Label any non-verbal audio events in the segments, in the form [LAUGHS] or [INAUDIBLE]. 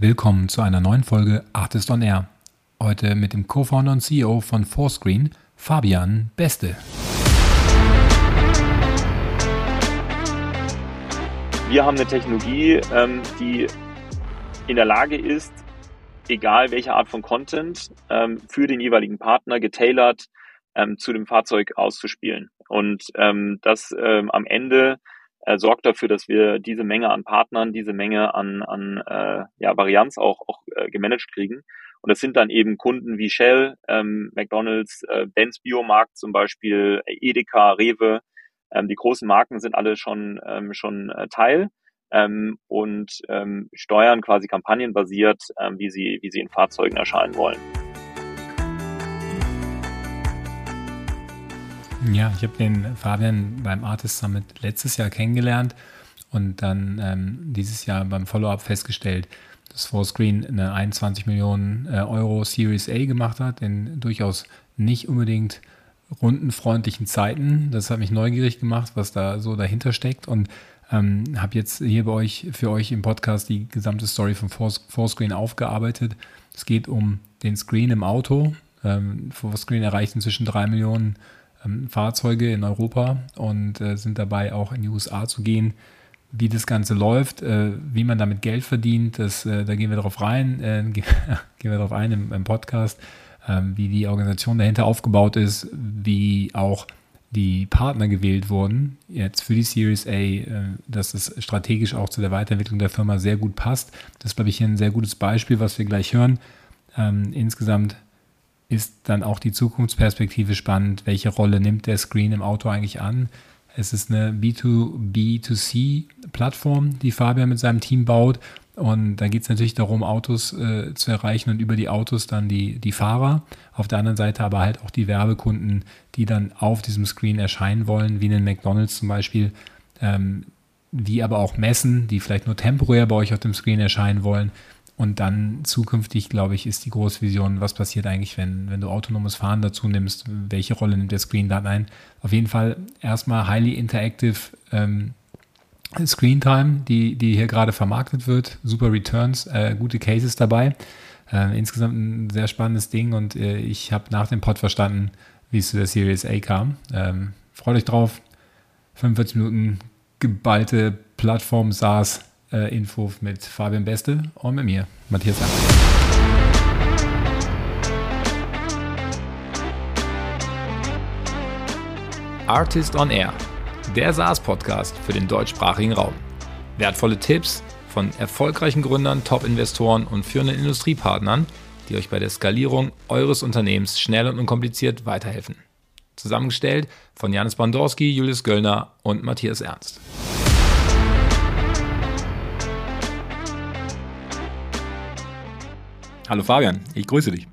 Willkommen zu einer neuen Folge Artist on Air. Heute mit dem Co-Founder und CEO von Fourscreen, Fabian Beste. Wir haben eine Technologie, ähm, die in der Lage ist, egal welche Art von Content, ähm, für den jeweiligen Partner getailert ähm, zu dem Fahrzeug auszuspielen. Und das am Ende äh, sorgt dafür, dass wir diese Menge an Partnern, diese Menge an, an äh, ja, Varianz auch, auch äh, gemanagt kriegen. Und das sind dann eben Kunden wie Shell, ähm, McDonalds, äh, Benz Biomarkt zum Beispiel, Edeka, Rewe. Ähm, die großen Marken sind alle schon, ähm, schon äh, Teil ähm, und ähm, steuern quasi kampagnenbasiert, ähm, wie, sie, wie sie in Fahrzeugen erscheinen wollen. Ja, ich habe den Fabian beim Artist Summit letztes Jahr kennengelernt und dann ähm, dieses Jahr beim Follow-up festgestellt, dass Fourscreen eine 21 Millionen äh, Euro Series A gemacht hat, in durchaus nicht unbedingt rundenfreundlichen Zeiten. Das hat mich neugierig gemacht, was da so dahinter steckt und ähm, habe jetzt hier bei euch für euch im Podcast die gesamte Story von Fourscreen aufgearbeitet. Es geht um den Screen im Auto. Ähm, Fourscreen erreicht inzwischen drei Millionen ähm, Fahrzeuge in Europa und äh, sind dabei auch in die USA zu gehen. Wie das Ganze läuft, äh, wie man damit Geld verdient, das, äh, da gehen wir darauf rein, äh, [LAUGHS] gehen wir darauf ein im, im Podcast, ähm, wie die Organisation dahinter aufgebaut ist, wie auch die Partner gewählt wurden, jetzt für die Series A, äh, dass es strategisch auch zu der Weiterentwicklung der Firma sehr gut passt. Das ist, glaube ich, hier ein sehr gutes Beispiel, was wir gleich hören. Ähm, insgesamt ist dann auch die Zukunftsperspektive spannend. Welche Rolle nimmt der Screen im Auto eigentlich an? Es ist eine B2B2C-Plattform, die Fabian mit seinem Team baut. Und da geht es natürlich darum, Autos äh, zu erreichen und über die Autos dann die, die Fahrer. Auf der anderen Seite aber halt auch die Werbekunden, die dann auf diesem Screen erscheinen wollen, wie in den McDonalds zum Beispiel, ähm, wie aber auch Messen, die vielleicht nur temporär bei euch auf dem Screen erscheinen wollen. Und dann zukünftig, glaube ich, ist die große Vision, was passiert eigentlich, wenn, wenn du autonomes Fahren dazu nimmst, welche Rolle nimmt der Screen dann ein? Auf jeden Fall erstmal highly interactive ähm, Screen Time, die, die hier gerade vermarktet wird, super Returns, äh, gute Cases dabei. Äh, insgesamt ein sehr spannendes Ding und äh, ich habe nach dem Pod verstanden, wie es zu der Series A kam. Ähm, freut euch drauf. 45 Minuten geballte Plattform SaaS äh, Info mit Fabian Beste und mit mir, Matthias Amt. Artist on Air, der SaaS-Podcast für den deutschsprachigen Raum. Wertvolle Tipps von erfolgreichen Gründern, Top-Investoren und führenden Industriepartnern, die euch bei der Skalierung eures Unternehmens schnell und unkompliziert weiterhelfen. Zusammengestellt von Janis Bandorski, Julius Göllner und Matthias Ernst. Hallo Fabian, ich grüße dich.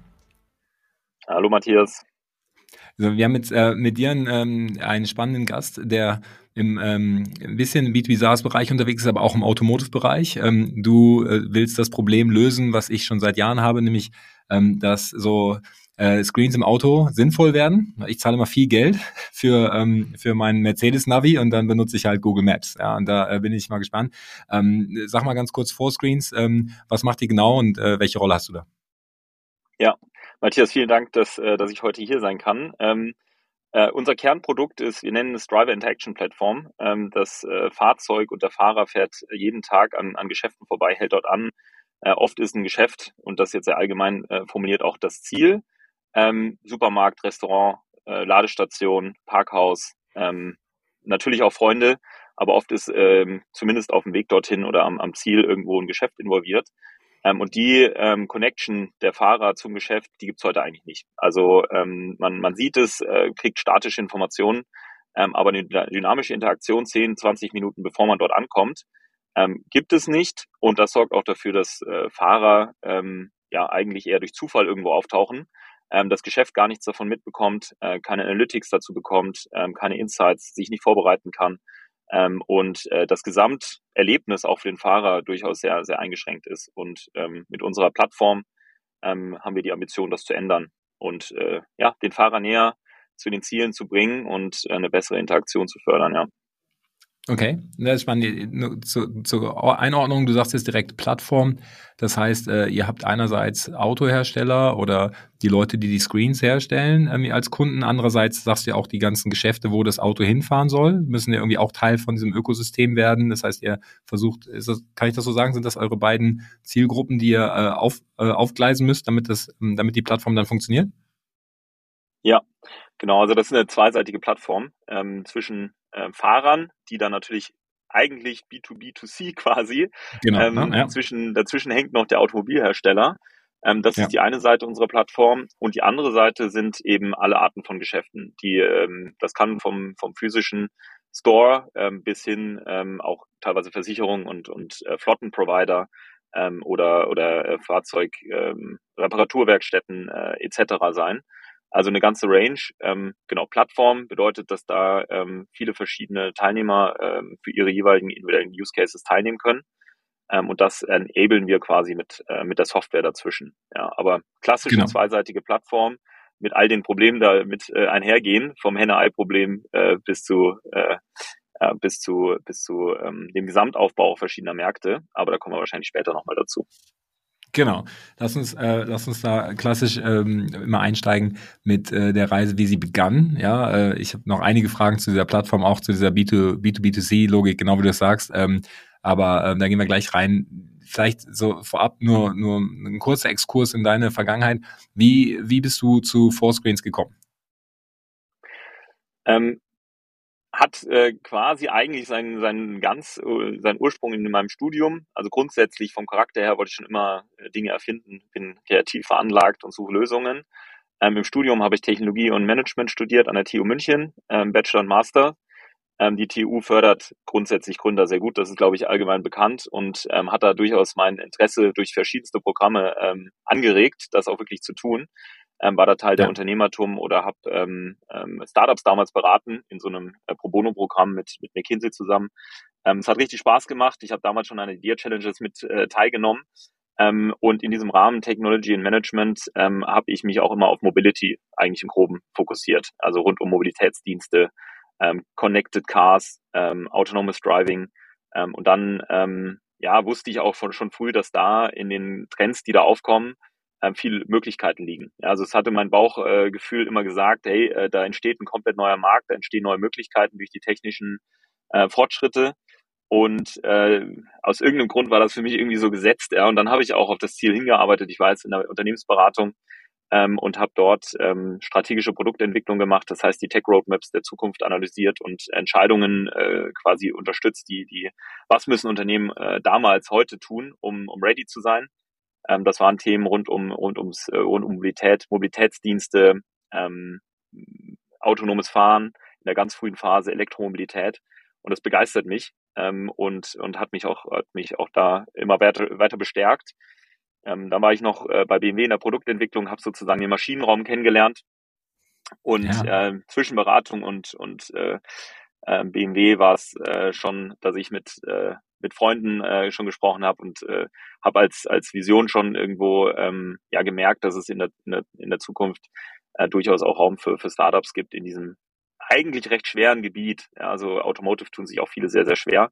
Hallo Matthias. Also wir haben jetzt äh, mit dir ähm, einen spannenden Gast, der im ähm, ein bisschen im B2B SaaS-Bereich unterwegs ist, aber auch im Automotive-Bereich. Ähm, du äh, willst das Problem lösen, was ich schon seit Jahren habe, nämlich ähm, dass so äh, Screens im Auto sinnvoll werden. Ich zahle immer viel Geld für, ähm, für meinen Mercedes-Navi und dann benutze ich halt Google Maps. Ja, und da äh, bin ich mal gespannt. Ähm, sag mal ganz kurz vor Screens, ähm, was macht die genau und äh, welche Rolle hast du da? Ja, Matthias, vielen Dank, dass, äh, dass ich heute hier sein kann. Ähm, äh, unser Kernprodukt ist, wir nennen es Driver Interaction Platform. Ähm, das äh, Fahrzeug und der Fahrer fährt jeden Tag an, an Geschäften vorbei, hält dort an. Äh, oft ist ein Geschäft, und das jetzt sehr allgemein äh, formuliert, auch das Ziel ähm, Supermarkt, Restaurant, äh, Ladestation, Parkhaus, ähm, natürlich auch Freunde, aber oft ist ähm, zumindest auf dem Weg dorthin oder am, am Ziel irgendwo ein Geschäft involviert. Ähm, und die ähm, Connection der Fahrer zum Geschäft, die gibt's heute eigentlich nicht. Also ähm, man, man sieht es, äh, kriegt statische Informationen, ähm, aber eine dynamische Interaktion 10, 20 Minuten bevor man dort ankommt, ähm, gibt es nicht. Und das sorgt auch dafür, dass äh, Fahrer ähm, ja eigentlich eher durch Zufall irgendwo auftauchen ähm, das Geschäft gar nichts davon mitbekommt, äh, keine Analytics dazu bekommt, ähm, keine Insights, sich nicht vorbereiten kann ähm, und äh, das Gesamterlebnis auch für den Fahrer durchaus sehr, sehr eingeschränkt ist. Und ähm, mit unserer Plattform ähm, haben wir die Ambition, das zu ändern und äh, ja, den Fahrer näher zu den Zielen zu bringen und äh, eine bessere Interaktion zu fördern, ja. Okay, das ist spannend. Zur, Einordnung, du sagst jetzt direkt Plattform. Das heißt, äh, ihr habt einerseits Autohersteller oder die Leute, die die Screens herstellen als Kunden. Andererseits sagst du ja auch die ganzen Geschäfte, wo das Auto hinfahren soll, müssen ja irgendwie auch Teil von diesem Ökosystem werden. Das heißt, ihr versucht, das, kann ich das so sagen, sind das eure beiden Zielgruppen, die ihr äh, auf, äh, aufgleisen müsst, damit, das, damit die Plattform dann funktioniert? Ja, genau. Also das ist eine zweiseitige Plattform ähm, zwischen äh, Fahrern, die dann natürlich eigentlich B2B2C [LAUGHS] quasi. Genau, ähm, ne? ja. zwischen, dazwischen hängt noch der Automobilhersteller. Ähm, das ja. ist die eine Seite unserer Plattform. Und die andere Seite sind eben alle Arten von Geschäften. Die, ähm, das kann vom, vom physischen Store ähm, bis hin ähm, auch teilweise Versicherungen und, und äh, Flottenprovider ähm, oder, oder äh, Fahrzeugreparaturwerkstätten ähm, äh, etc. sein. Also eine ganze Range. Ähm, genau, Plattform bedeutet, dass da ähm, viele verschiedene Teilnehmer ähm, für ihre jeweiligen individuellen Use Cases teilnehmen können. Ähm, und das enablen wir quasi mit, äh, mit der Software dazwischen. Ja, aber klassische genau. zweiseitige Plattform mit all den Problemen da mit äh, einhergehen, vom Henne-Ei-Problem äh, bis zu äh, äh, bis zu bis zu ähm, dem Gesamtaufbau verschiedener Märkte. Aber da kommen wir wahrscheinlich später nochmal dazu. Genau. Lass uns, äh, lass uns da klassisch ähm, immer einsteigen mit äh, der Reise, wie sie begann. Ja, äh, ich habe noch einige Fragen zu dieser Plattform, auch zu dieser B2, B2B2C-Logik, genau wie du es sagst. Ähm, aber ähm, da gehen wir gleich rein. Vielleicht so vorab nur, nur ein kurzer Exkurs in deine Vergangenheit. Wie, wie bist du zu Fourscreens gekommen? Ähm, hat äh, quasi eigentlich seinen, seinen ganz äh, seinen Ursprung in meinem Studium. Also grundsätzlich vom Charakter her wollte ich schon immer äh, Dinge erfinden, bin kreativ veranlagt und suche Lösungen. Ähm, Im Studium habe ich Technologie und Management studiert an der TU München, ähm, Bachelor und Master. Ähm, die TU fördert grundsätzlich Gründer sehr gut, das ist, glaube ich, allgemein bekannt und ähm, hat da durchaus mein Interesse durch verschiedenste Programme ähm, angeregt, das auch wirklich zu tun ähm, war da Teil ja. der Unternehmertum oder habe ähm, ähm, Startups damals beraten in so einem äh, Pro Bono-Programm mit, mit McKinsey zusammen. Ähm, es hat richtig Spaß gemacht. Ich habe damals schon an Idea Challenges mit äh, teilgenommen. Ähm, und in diesem Rahmen Technology and Management ähm, habe ich mich auch immer auf Mobility eigentlich im Groben fokussiert. Also rund um Mobilitätsdienste, ähm, Connected Cars, ähm, Autonomous Driving. Ähm, und dann ähm, ja, wusste ich auch von, schon früh, dass da in den Trends, die da aufkommen, viele Möglichkeiten liegen. Also es hatte mein Bauchgefühl äh, immer gesagt, hey, äh, da entsteht ein komplett neuer Markt, da entstehen neue Möglichkeiten durch die technischen äh, Fortschritte. Und aus irgendeinem Grund war das für mich irgendwie so gesetzt. Und dann habe ich auch auf das Ziel hingearbeitet. Ich war jetzt in der Unternehmensberatung ähm, und habe dort ähm, strategische Produktentwicklung gemacht. Das heißt, die Tech Roadmaps der Zukunft analysiert und Entscheidungen quasi unterstützt, die, die, was müssen Unternehmen damals heute tun, um, um ready zu sein. Ähm, das waren Themen rund um, rund ums, äh, rund um Mobilität, Mobilitätsdienste, ähm, autonomes Fahren in der ganz frühen Phase, Elektromobilität. Und das begeistert mich ähm, und, und hat mich auch, hat mich auch da immer weiter, weiter bestärkt. Ähm, dann war ich noch äh, bei BMW in der Produktentwicklung, habe sozusagen den Maschinenraum kennengelernt und ja. äh, zwischen Beratung und, und äh, äh BMW war es äh, schon, dass ich mit äh, mit Freunden äh, schon gesprochen habe und äh, habe als, als Vision schon irgendwo ähm, ja gemerkt, dass es in der, in der, in der Zukunft äh, durchaus auch Raum für, für Startups gibt in diesem eigentlich recht schweren Gebiet. Ja, also Automotive tun sich auch viele sehr, sehr schwer.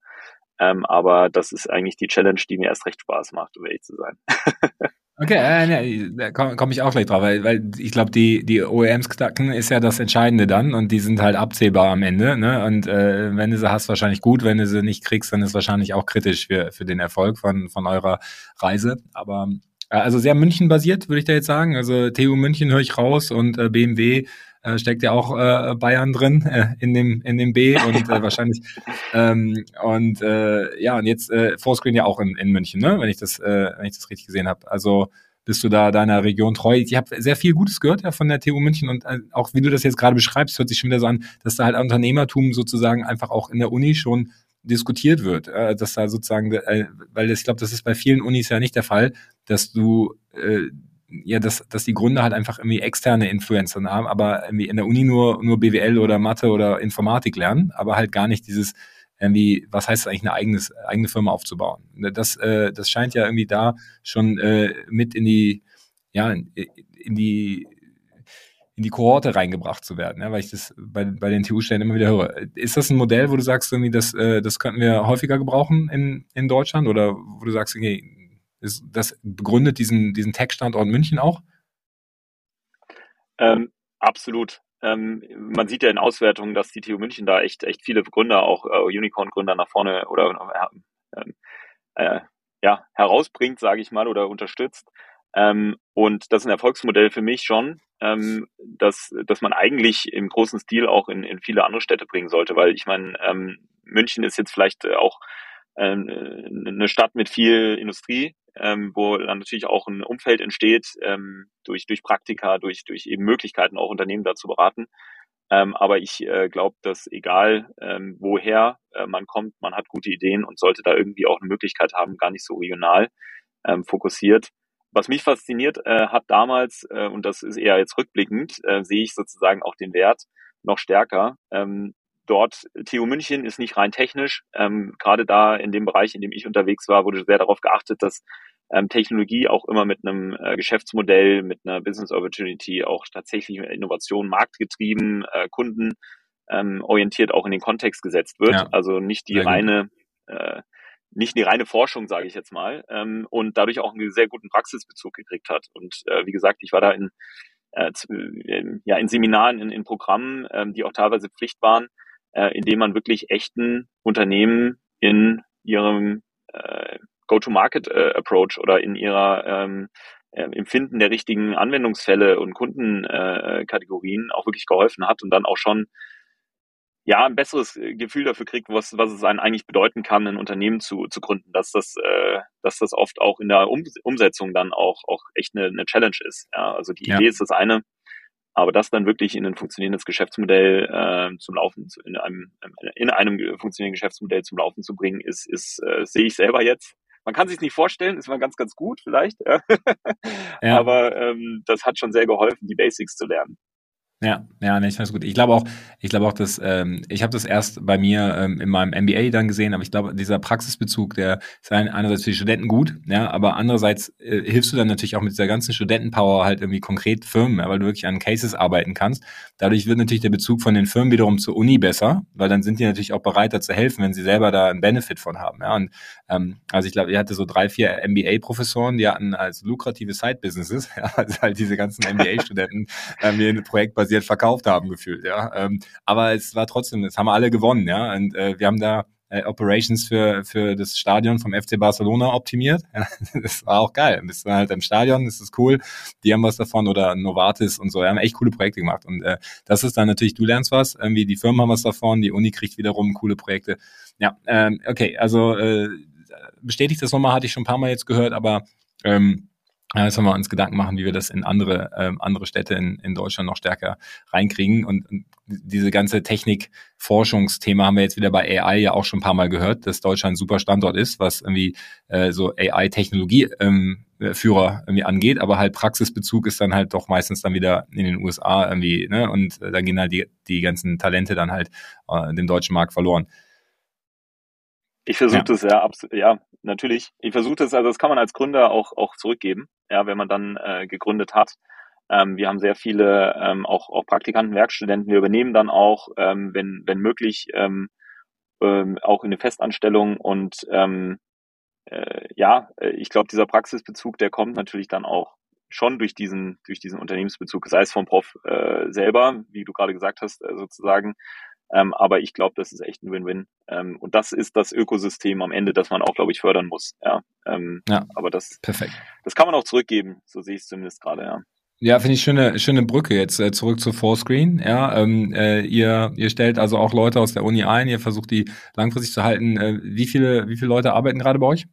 Ähm, aber das ist eigentlich die Challenge, die mir erst recht Spaß macht, um ehrlich zu sein. [LAUGHS] Okay, äh, ne, da komme komm ich auch gleich drauf, weil, weil ich glaube, die, die OEMs knacken ist ja das Entscheidende dann und die sind halt absehbar am Ende. Ne? Und äh, wenn du sie hast, wahrscheinlich gut, wenn du sie nicht kriegst, dann ist wahrscheinlich auch kritisch für, für den Erfolg von, von eurer Reise. Aber äh, also sehr München basiert, würde ich da jetzt sagen. Also TU München höre ich raus und äh, BMW äh, steckt ja auch äh, Bayern drin äh, in dem in dem B und äh, [LAUGHS] wahrscheinlich ähm, und äh, ja und jetzt äh, Fourscreen ja auch in, in München, ne? Wenn ich das äh, wenn ich das richtig gesehen habe. Also bist du da deiner Region treu? Ich habe sehr viel Gutes gehört ja von der TU München und äh, auch wie du das jetzt gerade beschreibst, hört sich schon wieder so an, dass da halt Unternehmertum sozusagen einfach auch in der Uni schon diskutiert wird, äh, dass da sozusagen, äh, weil das, ich glaube, das ist bei vielen Unis ja nicht der Fall, dass du äh, ja, dass, dass die Gründer halt einfach irgendwie externe Influencer haben, aber irgendwie in der Uni nur, nur BWL oder Mathe oder Informatik lernen, aber halt gar nicht dieses, irgendwie, was heißt es eigentlich, eine eigenes, eigene Firma aufzubauen. Das, äh, das scheint ja irgendwie da schon äh, mit in die, ja, in die in die Kohorte reingebracht zu werden, ja, weil ich das bei, bei den TU-Stellen immer wieder höre. Ist das ein Modell, wo du sagst, irgendwie, das, äh, das könnten wir häufiger gebrauchen in, in Deutschland oder wo du sagst, okay, ist, das begründet diesen, diesen Tech-Standort München auch? Ähm, absolut. Ähm, man sieht ja in Auswertungen, dass die TU München da echt, echt viele Gründer, auch äh, Unicorn-Gründer nach vorne oder äh, äh, ja, herausbringt, sage ich mal, oder unterstützt. Ähm, und das ist ein Erfolgsmodell für mich schon, ähm, dass, dass man eigentlich im großen Stil auch in, in viele andere Städte bringen sollte, weil ich meine, ähm, München ist jetzt vielleicht auch ähm, eine Stadt mit viel Industrie, ähm, wo dann natürlich auch ein Umfeld entsteht ähm, durch, durch Praktika, durch, durch eben Möglichkeiten, auch Unternehmen da zu beraten. Ähm, aber ich äh, glaube, dass egal ähm, woher äh, man kommt, man hat gute Ideen und sollte da irgendwie auch eine Möglichkeit haben, gar nicht so regional ähm, fokussiert. Was mich fasziniert äh, hat damals, äh, und das ist eher jetzt rückblickend, äh, sehe ich sozusagen auch den Wert noch stärker. Ähm, dort, TU München ist nicht rein technisch. Ähm, Gerade da in dem Bereich, in dem ich unterwegs war, wurde sehr darauf geachtet, dass ähm, Technologie auch immer mit einem äh, Geschäftsmodell, mit einer Business Opportunity auch tatsächlich Innovation, marktgetrieben, äh, Kunden ähm, orientiert auch in den Kontext gesetzt wird. Ja. Also nicht die reine, äh, nicht die reine Forschung, sage ich jetzt mal, ähm, und dadurch auch einen sehr guten Praxisbezug gekriegt hat. Und äh, wie gesagt, ich war da in, äh, ja, in Seminaren, in, in Programmen, ähm, die auch teilweise Pflicht waren, äh, indem man wirklich echten Unternehmen in ihrem äh, Go-to-Market-Approach äh, oder in ihrer ähm, äh, Empfinden der richtigen Anwendungsfälle und Kundenkategorien äh, auch wirklich geholfen hat und dann auch schon ja ein besseres Gefühl dafür kriegt, was, was es einen eigentlich bedeuten kann, ein Unternehmen zu, zu gründen, dass das, äh, dass das oft auch in der um Umsetzung dann auch, auch echt eine, eine Challenge ist. Ja, also die ja. Idee ist das eine, aber das dann wirklich in ein funktionierendes Geschäftsmodell äh, zum Laufen, in einem, in einem funktionierenden Geschäftsmodell zum Laufen zu bringen, ist, ist äh, sehe ich selber jetzt. Man kann sich nicht vorstellen, ist mal ganz, ganz gut vielleicht. ja. Aber ähm, das hat schon sehr geholfen, die Basics zu lernen. Ja, ja, nee, ich finde es gut. Ich glaube auch, ich glaube auch, dass ähm, ich habe das erst bei mir ähm, in meinem MBA dann gesehen, aber ich glaube, dieser Praxisbezug, der ist einerseits für die Studenten gut, ja, aber andererseits äh, hilfst du dann natürlich auch mit dieser ganzen Studentenpower halt irgendwie konkret Firmen, ja, weil du wirklich an Cases arbeiten kannst. Dadurch wird natürlich der Bezug von den Firmen wiederum zur Uni besser, weil dann sind die natürlich auch bereit, da zu helfen, wenn sie selber da einen Benefit von haben. Ja, und ähm, also ich glaube, ihr hatte so drei, vier MBA-Professoren, die hatten als lukrative Side-Businesses, [LAUGHS] ja, also halt diese ganzen MBA-Studenten ähm, die ein Projekt basiert basiert verkauft haben gefühlt, ja. Ähm, aber es war trotzdem, es haben alle gewonnen, ja. Und äh, wir haben da äh, Operations für, für das Stadion vom FC Barcelona optimiert. Ja, [LAUGHS] das war auch geil. Bist du halt im Stadion, das ist cool. Die haben was davon oder Novartis und so. Wir haben echt coole Projekte gemacht. Und äh, das ist dann natürlich, du lernst was, irgendwie die Firmen haben was davon, die Uni kriegt wiederum coole Projekte. Ja, ähm, okay, also äh, bestätigt das nochmal, hatte ich schon ein paar Mal jetzt gehört, aber ähm, Jetzt haben wir uns Gedanken machen, wie wir das in andere, ähm, andere Städte in, in Deutschland noch stärker reinkriegen. Und, und diese ganze Technik-Forschungsthema haben wir jetzt wieder bei AI ja auch schon ein paar Mal gehört, dass Deutschland ein super Standort ist, was irgendwie äh, so AI-Technologie ähm, Führer irgendwie angeht, aber halt Praxisbezug ist dann halt doch meistens dann wieder in den USA irgendwie, ne? Und äh, dann gehen halt die, die ganzen Talente dann halt äh, dem deutschen Markt verloren. Ich versuche das ja, absolut, ja, natürlich. Ich versuche das, also das kann man als Gründer auch, auch zurückgeben, ja, wenn man dann äh, gegründet hat. Ähm, wir haben sehr viele ähm, auch, auch Praktikanten, Werkstudenten. Wir übernehmen dann auch, ähm, wenn, wenn möglich, ähm, ähm, auch in eine Festanstellung und ähm, äh, ja, äh, ich glaube, dieser Praxisbezug, der kommt natürlich dann auch schon durch diesen, durch diesen Unternehmensbezug, sei es vom Prof äh, selber, wie du gerade gesagt hast, äh, sozusagen, ähm, aber ich glaube, das ist echt ein Win-Win. Ähm, und das ist das Ökosystem am Ende, das man auch, glaube ich, fördern muss. Ja, ähm, ja aber das, perfekt. das kann man auch zurückgeben. So sehe ich es zumindest gerade, ja. Ja, finde ich schöne, schöne Brücke jetzt äh, zurück zu Fullscreen. Ja, ähm, äh, ihr, ihr stellt also auch Leute aus der Uni ein, ihr versucht die langfristig zu halten. Äh, wie viele, wie viele Leute arbeiten gerade bei euch?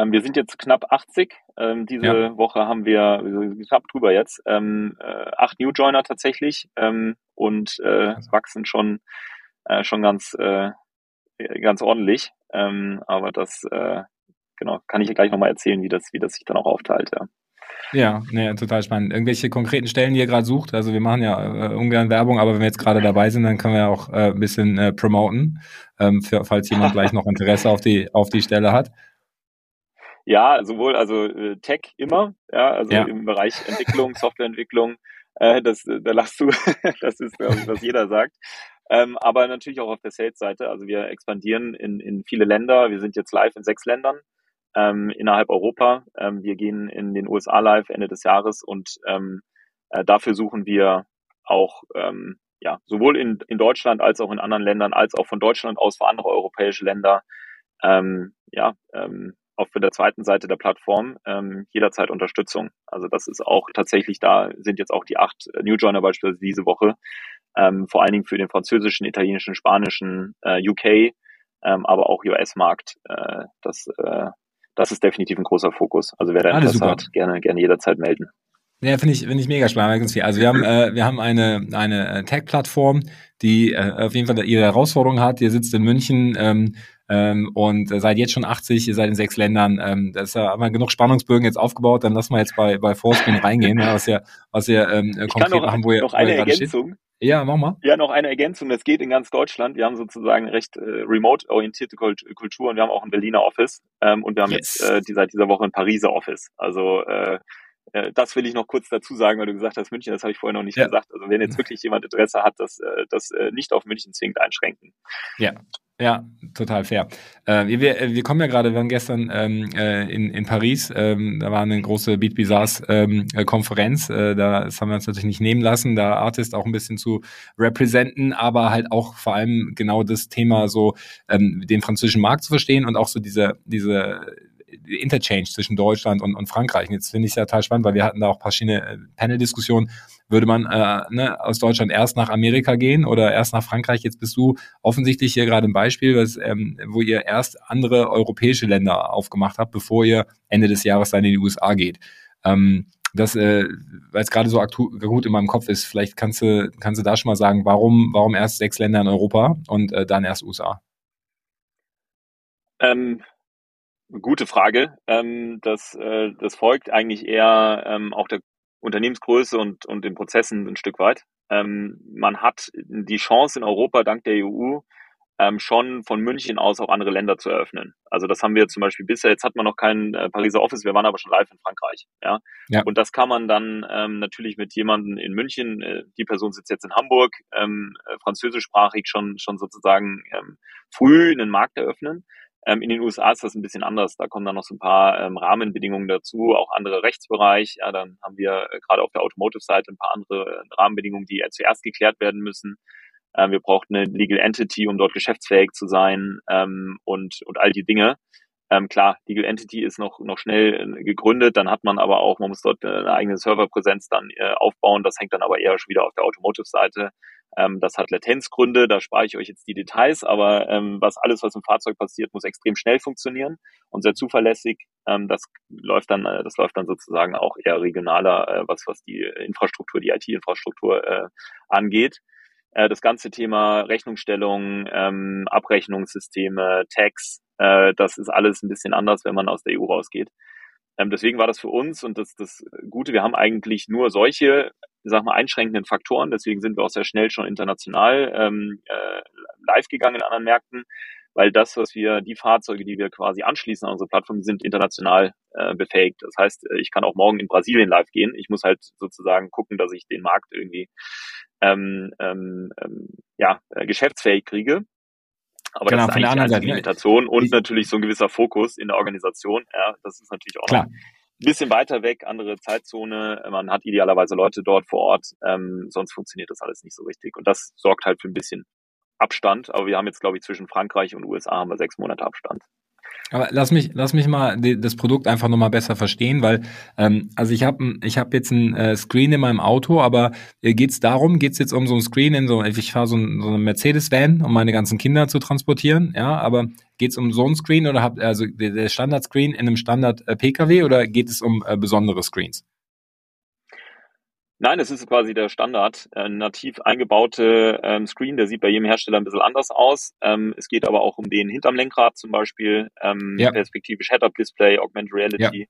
Ähm, wir sind jetzt knapp 80. Ähm, diese ja. Woche haben wir, knapp drüber jetzt, ähm, äh, acht New Joiner tatsächlich ähm, und äh, also. wachsen schon, äh, schon ganz, äh, ganz ordentlich. Ähm, aber das, äh, genau, kann ich gleich nochmal erzählen, wie das, wie das sich dann auch aufteilt, ja. Ja, nee, total spannend. Irgendwelche konkreten Stellen, die ihr gerade sucht? Also wir machen ja äh, ungern Werbung, aber wenn wir jetzt gerade dabei sind, dann können wir auch äh, ein bisschen äh, promoten, ähm, für, falls jemand [LAUGHS] gleich noch Interesse auf die, auf die Stelle hat. Ja, sowohl also äh, Tech immer, ja, also ja. im Bereich Entwicklung, Softwareentwicklung, Äh, das, da lachst du. [LAUGHS] das ist, glaube ich, was jeder sagt. Ähm, aber natürlich auch auf der Sales-Seite. Also wir expandieren in, in viele Länder. Wir sind jetzt live in sechs Ländern ähm, innerhalb Europa. Ähm, wir gehen in den USA live Ende des Jahres und ähm, äh, dafür suchen wir auch ähm, ja, sowohl in, in Deutschland als auch in anderen Ländern, als auch von Deutschland aus für andere europäische Länder, ähm, ja, ähm, auch für der zweiten Seite der Plattform ähm, jederzeit Unterstützung. Also das ist auch tatsächlich, da sind jetzt auch die acht New Joiner beispielsweise diese Woche, ähm, vor allen Dingen für den französischen, italienischen, spanischen, äh, UK, ähm, aber auch US-Markt. Äh, das, äh, das ist definitiv ein großer Fokus. Also wer da Interesse hat, gerne, gerne jederzeit melden. Ja, finde ich, finde ich mega spannend. Also wir haben, äh, wir haben eine, eine äh, Tech-Plattform, die äh, auf jeden Fall ihre Herausforderungen hat. Ihr sitzt in München ähm, ähm, und seid jetzt schon 80, ihr seid in sechs Ländern. Ähm, das ist ja aber genug Spannungsbögen jetzt aufgebaut. Dann lassen wir jetzt bei, bei Fourscreen [LAUGHS] reingehen, ja, was ihr, was ihr ähm, konkret noch, machen, wo ihr, noch eine wo ihr Ergänzung. Steht. Ja, mach mal. Ja, noch eine Ergänzung. Das geht in ganz Deutschland. Wir haben sozusagen recht äh, remote-orientierte Kultur und wir haben auch ein Berliner Office ähm, und wir haben yes. jetzt äh, die, seit dieser Woche ein Pariser Office. Also äh, äh, das will ich noch kurz dazu sagen, weil du gesagt hast, München, das habe ich vorher noch nicht ja. gesagt. Also wenn jetzt wirklich jemand Interesse hat, das, äh, das äh, nicht auf München zwingend einschränken. Ja, ja, total fair. Äh, wir, wir kommen ja gerade, wir waren gestern ähm, äh, in, in Paris, ähm, da war eine große Beat Bizarres ähm, Konferenz, äh, da, das haben wir uns natürlich nicht nehmen lassen, da Artist auch ein bisschen zu representen, aber halt auch vor allem genau das Thema so, ähm, den französischen Markt zu verstehen und auch so diese, diese Interchange zwischen Deutschland und, und Frankreich. Und jetzt finde ich es ja total spannend, weil wir hatten da auch verschiedene äh, Panel-Diskussionen. Würde man äh, ne, aus Deutschland erst nach Amerika gehen oder erst nach Frankreich? Jetzt bist du offensichtlich hier gerade ein Beispiel, was, ähm, wo ihr erst andere europäische Länder aufgemacht habt, bevor ihr Ende des Jahres dann in die USA geht. Ähm, das, äh, weil es gerade so gut in meinem Kopf ist, vielleicht kannst du, kannst du da schon mal sagen, warum, warum erst sechs Länder in Europa und äh, dann erst USA? Ähm, Gute Frage. Ähm, das, äh, das folgt eigentlich eher ähm, auch der Unternehmensgröße und, und den Prozessen ein Stück weit. Ähm, man hat die Chance in Europa dank der EU ähm, schon von München aus auch andere Länder zu eröffnen. Also das haben wir zum Beispiel bisher, jetzt hat man noch kein äh, Pariser Office, wir waren aber schon live in Frankreich. Ja? ja. Und das kann man dann ähm, natürlich mit jemandem in München, äh, die Person sitzt jetzt in Hamburg, ähm, äh, französischsprachig schon, schon sozusagen ähm, früh einen Markt eröffnen. Ähm, in den USA ist das ein bisschen anders. Da kommen dann noch so ein paar ähm, Rahmenbedingungen dazu, auch andere Rechtsbereich. Ja, dann haben wir äh, gerade auf der Automotive-Seite ein paar andere äh, Rahmenbedingungen, die äh, zuerst geklärt werden müssen. Ähm, wir brauchen eine Legal Entity, um dort geschäftsfähig zu sein ähm, und, und all die Dinge. Ähm, klar, Legal Entity ist noch, noch schnell äh, gegründet, dann hat man aber auch, man muss dort äh, eine eigene Serverpräsenz dann äh, aufbauen. Das hängt dann aber eher schon wieder auf der Automotive-Seite ähm, das hat Latenzgründe, da spare ich euch jetzt die Details, aber ähm, was alles, was im Fahrzeug passiert, muss extrem schnell funktionieren und sehr zuverlässig. Ähm, das läuft dann, äh, das läuft dann sozusagen auch eher regionaler, äh, was was die Infrastruktur, die IT-Infrastruktur äh, angeht. Äh, das ganze Thema Rechnungsstellung, ähm, Abrechnungssysteme, Tax, äh, das ist alles ein bisschen anders, wenn man aus der EU rausgeht. Ähm, deswegen war das für uns und das, das Gute, wir haben eigentlich nur solche sag mal, einschränkenden Faktoren. Deswegen sind wir auch sehr schnell schon international ähm, äh, live gegangen in anderen Märkten, weil das, was wir, die Fahrzeuge, die wir quasi anschließen an unsere Plattform, die sind international äh, befähigt. Das heißt, äh, ich kann auch morgen in Brasilien live gehen. Ich muss halt sozusagen gucken, dass ich den Markt irgendwie ähm, ähm, ähm ja, äh, geschäftsfähig kriege. Aber genau, das ist eigentlich eine Limitation und natürlich so ein gewisser Fokus in der Organisation. Ja, das ist natürlich auch Klar. Noch, bisschen weiter weg, andere Zeitzone. Man hat idealerweise Leute dort vor Ort, ähm, sonst funktioniert das alles nicht so richtig. Und das sorgt halt für ein bisschen Abstand. Aber wir haben jetzt, glaube ich, zwischen Frankreich und USA haben wir sechs Monate Abstand. Aber lass mich, lass mich mal das Produkt einfach nochmal besser verstehen, weil ähm, also ich habe ich hab jetzt ein äh, Screen in meinem Auto, aber äh, geht es darum, geht es jetzt um so ein Screen in so, ich fahre so, ein, so eine Mercedes-Van, um meine ganzen Kinder zu transportieren, ja, aber geht es um so ein Screen oder habt also der Standard-Screen in einem Standard-PKW äh, oder geht es um äh, besondere Screens? Nein, es ist quasi der Standard, äh, nativ eingebaute ähm, Screen, der sieht bei jedem Hersteller ein bisschen anders aus. Ähm, es geht aber auch um den hinterm Lenkrad zum Beispiel, ähm, ja. perspektivisch Head-Up-Display, Augmented Reality. Ja.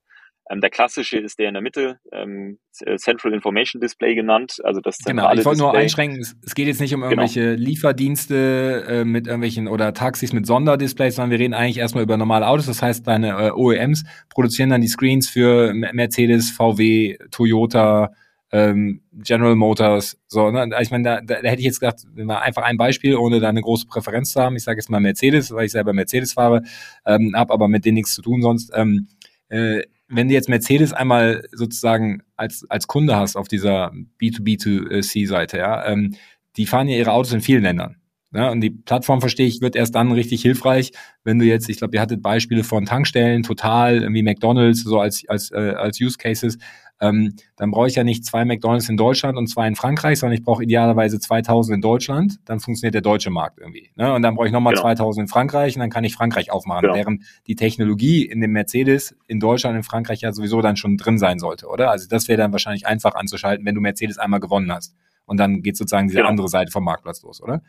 Ähm, der klassische ist der in der Mitte, ähm, äh, Central Information Display genannt, also das Genau, ich wollte nur einschränken, es, es, geht jetzt nicht um genau. irgendwelche genau. Lieferdienste äh, mit irgendwelchen oder Taxis mit Sonderdisplays, sondern wir reden eigentlich erstmal über normale Autos. Das heißt, deine äh, OEMs produzieren dann die Screens für Mercedes, VW, Toyota, ähm, General Motors, so, ne? Ich meine, da, da, da hätte ich jetzt gedacht, einfach ein Beispiel, ohne da eine große Präferenz zu haben. Ich sage jetzt mal Mercedes, weil ich selber Mercedes fahre, ähm, habe aber mit denen nichts zu tun sonst. Ähm, äh, wenn du jetzt Mercedes einmal sozusagen als, als Kunde hast auf dieser B2B2C-Seite, ja, ähm, die fahren ja ihre Autos in vielen Ländern. Ja, und die Plattform, verstehe ich, wird erst dann richtig hilfreich, wenn du jetzt, ich glaube, ihr hattet Beispiele von Tankstellen, Total, wie McDonalds, so als, als, äh, als Use Cases. Ähm, dann brauche ich ja nicht zwei McDonalds in Deutschland und zwei in Frankreich, sondern ich brauche idealerweise 2000 in Deutschland. Dann funktioniert der deutsche Markt irgendwie. Ne? Und dann brauche ich nochmal genau. 2000 in Frankreich und dann kann ich Frankreich aufmachen. Genau. Während die Technologie in dem Mercedes in Deutschland, in Frankreich ja sowieso dann schon drin sein sollte, oder? Also das wäre dann wahrscheinlich einfach anzuschalten, wenn du Mercedes einmal gewonnen hast und dann geht sozusagen diese genau. andere Seite vom Marktplatz los, oder?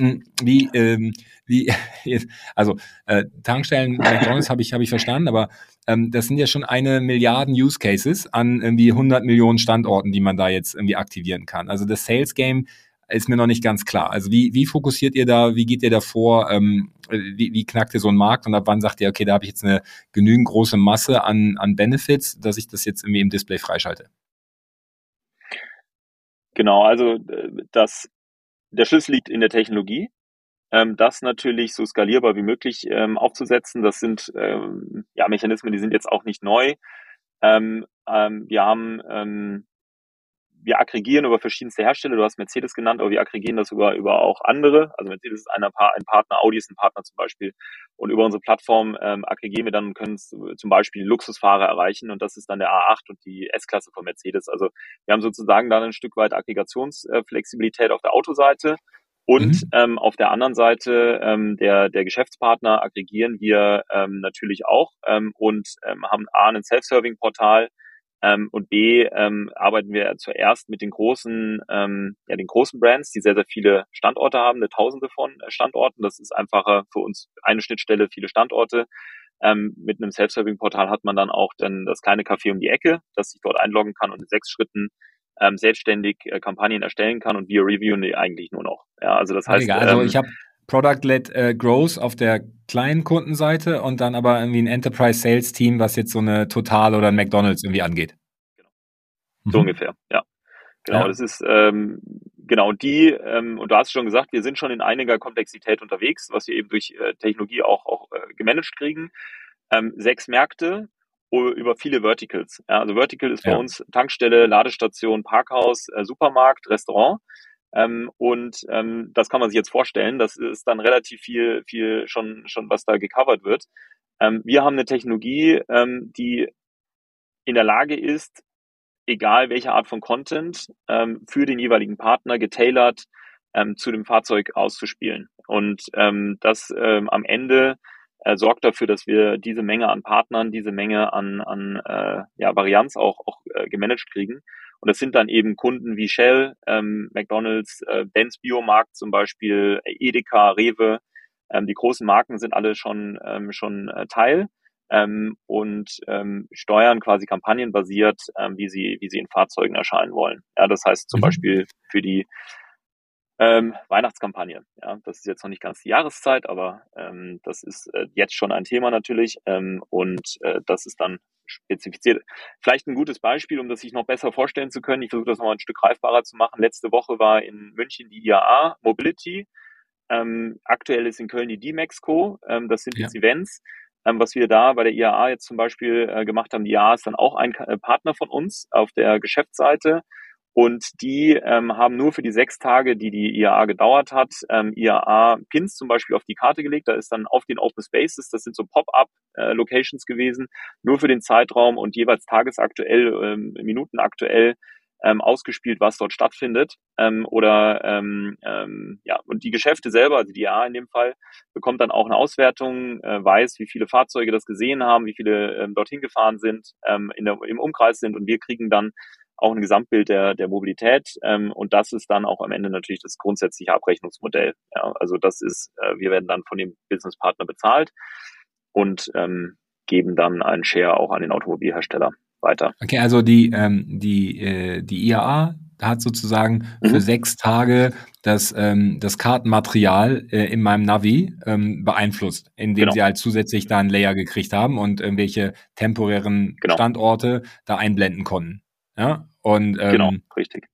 Hm, wie, ähm, wie, [LAUGHS] also äh, Tankstellen, McDonalds habe ich, hab ich verstanden, aber ähm, das sind ja schon eine Milliarden Use Cases an irgendwie 100 Millionen Standorten, die man da jetzt irgendwie aktivieren kann. Also das Sales Game ist mir noch nicht ganz klar. Also wie, wie fokussiert ihr da, wie geht ihr da vor, ähm, wie, wie knackt ihr so einen Markt und ab wann sagt ihr, okay, da habe ich jetzt eine genügend große Masse an, an Benefits, dass ich das jetzt irgendwie im Display freischalte? Genau, also äh, das, der Schlüssel liegt in der Technologie. Ähm, das natürlich so skalierbar wie möglich ähm, aufzusetzen. Das sind ähm, ja Mechanismen, die sind jetzt auch nicht neu. Ähm, ähm, wir haben ähm, wir aggregieren über verschiedenste Hersteller, du hast Mercedes genannt, aber wir aggregieren das über, über auch andere. Also Mercedes ist einer, ein Partner, Audi ist ein Partner zum Beispiel. Und über unsere Plattform ähm, aggregieren wir dann und können zum Beispiel Luxusfahrer erreichen und das ist dann der A8 und die S-Klasse von Mercedes. Also wir haben sozusagen dann ein Stück weit Aggregationsflexibilität auf der Autoseite. Und mhm. ähm, auf der anderen Seite ähm, der, der Geschäftspartner aggregieren wir ähm, natürlich auch ähm, und ähm, haben A, ein Self-Serving-Portal, ähm, und B ähm, arbeiten wir zuerst mit den großen, ähm, ja, den großen Brands, die sehr, sehr viele Standorte haben, eine Tausende von äh, Standorten. Das ist einfacher für uns eine Schnittstelle, viele Standorte. Ähm, mit einem Self-Serving-Portal hat man dann auch dann das kleine Café um die Ecke, das sich dort einloggen kann und in sechs Schritten ähm, selbstständig äh, Kampagnen erstellen kann und wir reviewen die eigentlich nur noch. Ja, also das heißt, also ähm, ich habe Product-led äh, Growth auf der kleinen Kundenseite und dann aber irgendwie ein Enterprise Sales Team, was jetzt so eine Total oder ein McDonalds irgendwie angeht. Genau. So mhm. ungefähr, ja. Genau, ja. das ist ähm, genau die, ähm, und du hast schon gesagt, wir sind schon in einiger Komplexität unterwegs, was wir eben durch äh, Technologie auch, auch äh, gemanagt kriegen. Ähm, sechs Märkte über viele Verticals. Ja, also Vertical ist ja. bei uns Tankstelle, Ladestation, Parkhaus, äh, Supermarkt, Restaurant. Ähm, und ähm, das kann man sich jetzt vorstellen. Das ist dann relativ viel, viel schon, schon was da gecovert wird. Ähm, wir haben eine Technologie, ähm, die in der Lage ist, egal welche Art von Content, ähm, für den jeweiligen Partner getailert ähm, zu dem Fahrzeug auszuspielen. Und ähm, das ähm, am Ende äh, sorgt dafür, dass wir diese Menge an Partnern, diese Menge an, an äh, ja, Varianz auch, auch äh, gemanagt kriegen. Und das sind dann eben Kunden wie Shell, ähm, McDonalds, äh, Benz Biomarkt zum Beispiel, Edeka, Rewe. Ähm, die großen Marken sind alle schon, ähm, schon äh, Teil ähm, und ähm, steuern quasi kampagnenbasiert, ähm, wie sie, wie sie in Fahrzeugen erscheinen wollen. Ja, das heißt zum mhm. Beispiel für die ähm, Weihnachtskampagne. Ja, das ist jetzt noch nicht ganz die Jahreszeit, aber ähm, das ist äh, jetzt schon ein Thema natürlich ähm, und äh, das ist dann spezifiziert. Vielleicht ein gutes Beispiel, um das sich noch besser vorstellen zu können. Ich versuche das noch ein Stück greifbarer zu machen. Letzte Woche war in München die IAA Mobility. Ähm, aktuell ist in Köln die D-Mexco. Ähm, das sind ja. jetzt Events. Ähm, was wir da bei der IAA jetzt zum Beispiel äh, gemacht haben, die IAA ist dann auch ein äh, Partner von uns auf der Geschäftsseite. Und die ähm, haben nur für die sechs Tage, die die IAA gedauert hat, ähm, IAA-Pins zum Beispiel auf die Karte gelegt. Da ist dann auf den Open Spaces, das sind so Pop-up-Locations äh, gewesen, nur für den Zeitraum und jeweils tagesaktuell, ähm, minutenaktuell ähm, ausgespielt, was dort stattfindet. Ähm, oder ähm, ähm, ja, und die Geschäfte selber, also die IAA in dem Fall, bekommt dann auch eine Auswertung, äh, weiß, wie viele Fahrzeuge das gesehen haben, wie viele ähm, dorthin gefahren sind, ähm, in der, im Umkreis sind und wir kriegen dann auch ein Gesamtbild der, der Mobilität. Ähm, und das ist dann auch am Ende natürlich das grundsätzliche Abrechnungsmodell. Ja, also das ist, äh, wir werden dann von dem Businesspartner bezahlt und ähm, geben dann einen Share auch an den Automobilhersteller weiter. Okay, also die, ähm, die, äh, die IAA hat sozusagen mhm. für sechs Tage das, ähm, das Kartenmaterial äh, in meinem Navi ähm, beeinflusst, indem genau. sie halt zusätzlich da einen Layer gekriegt haben und irgendwelche temporären genau. Standorte da einblenden konnten. Ja, und ähm, genau, richtig.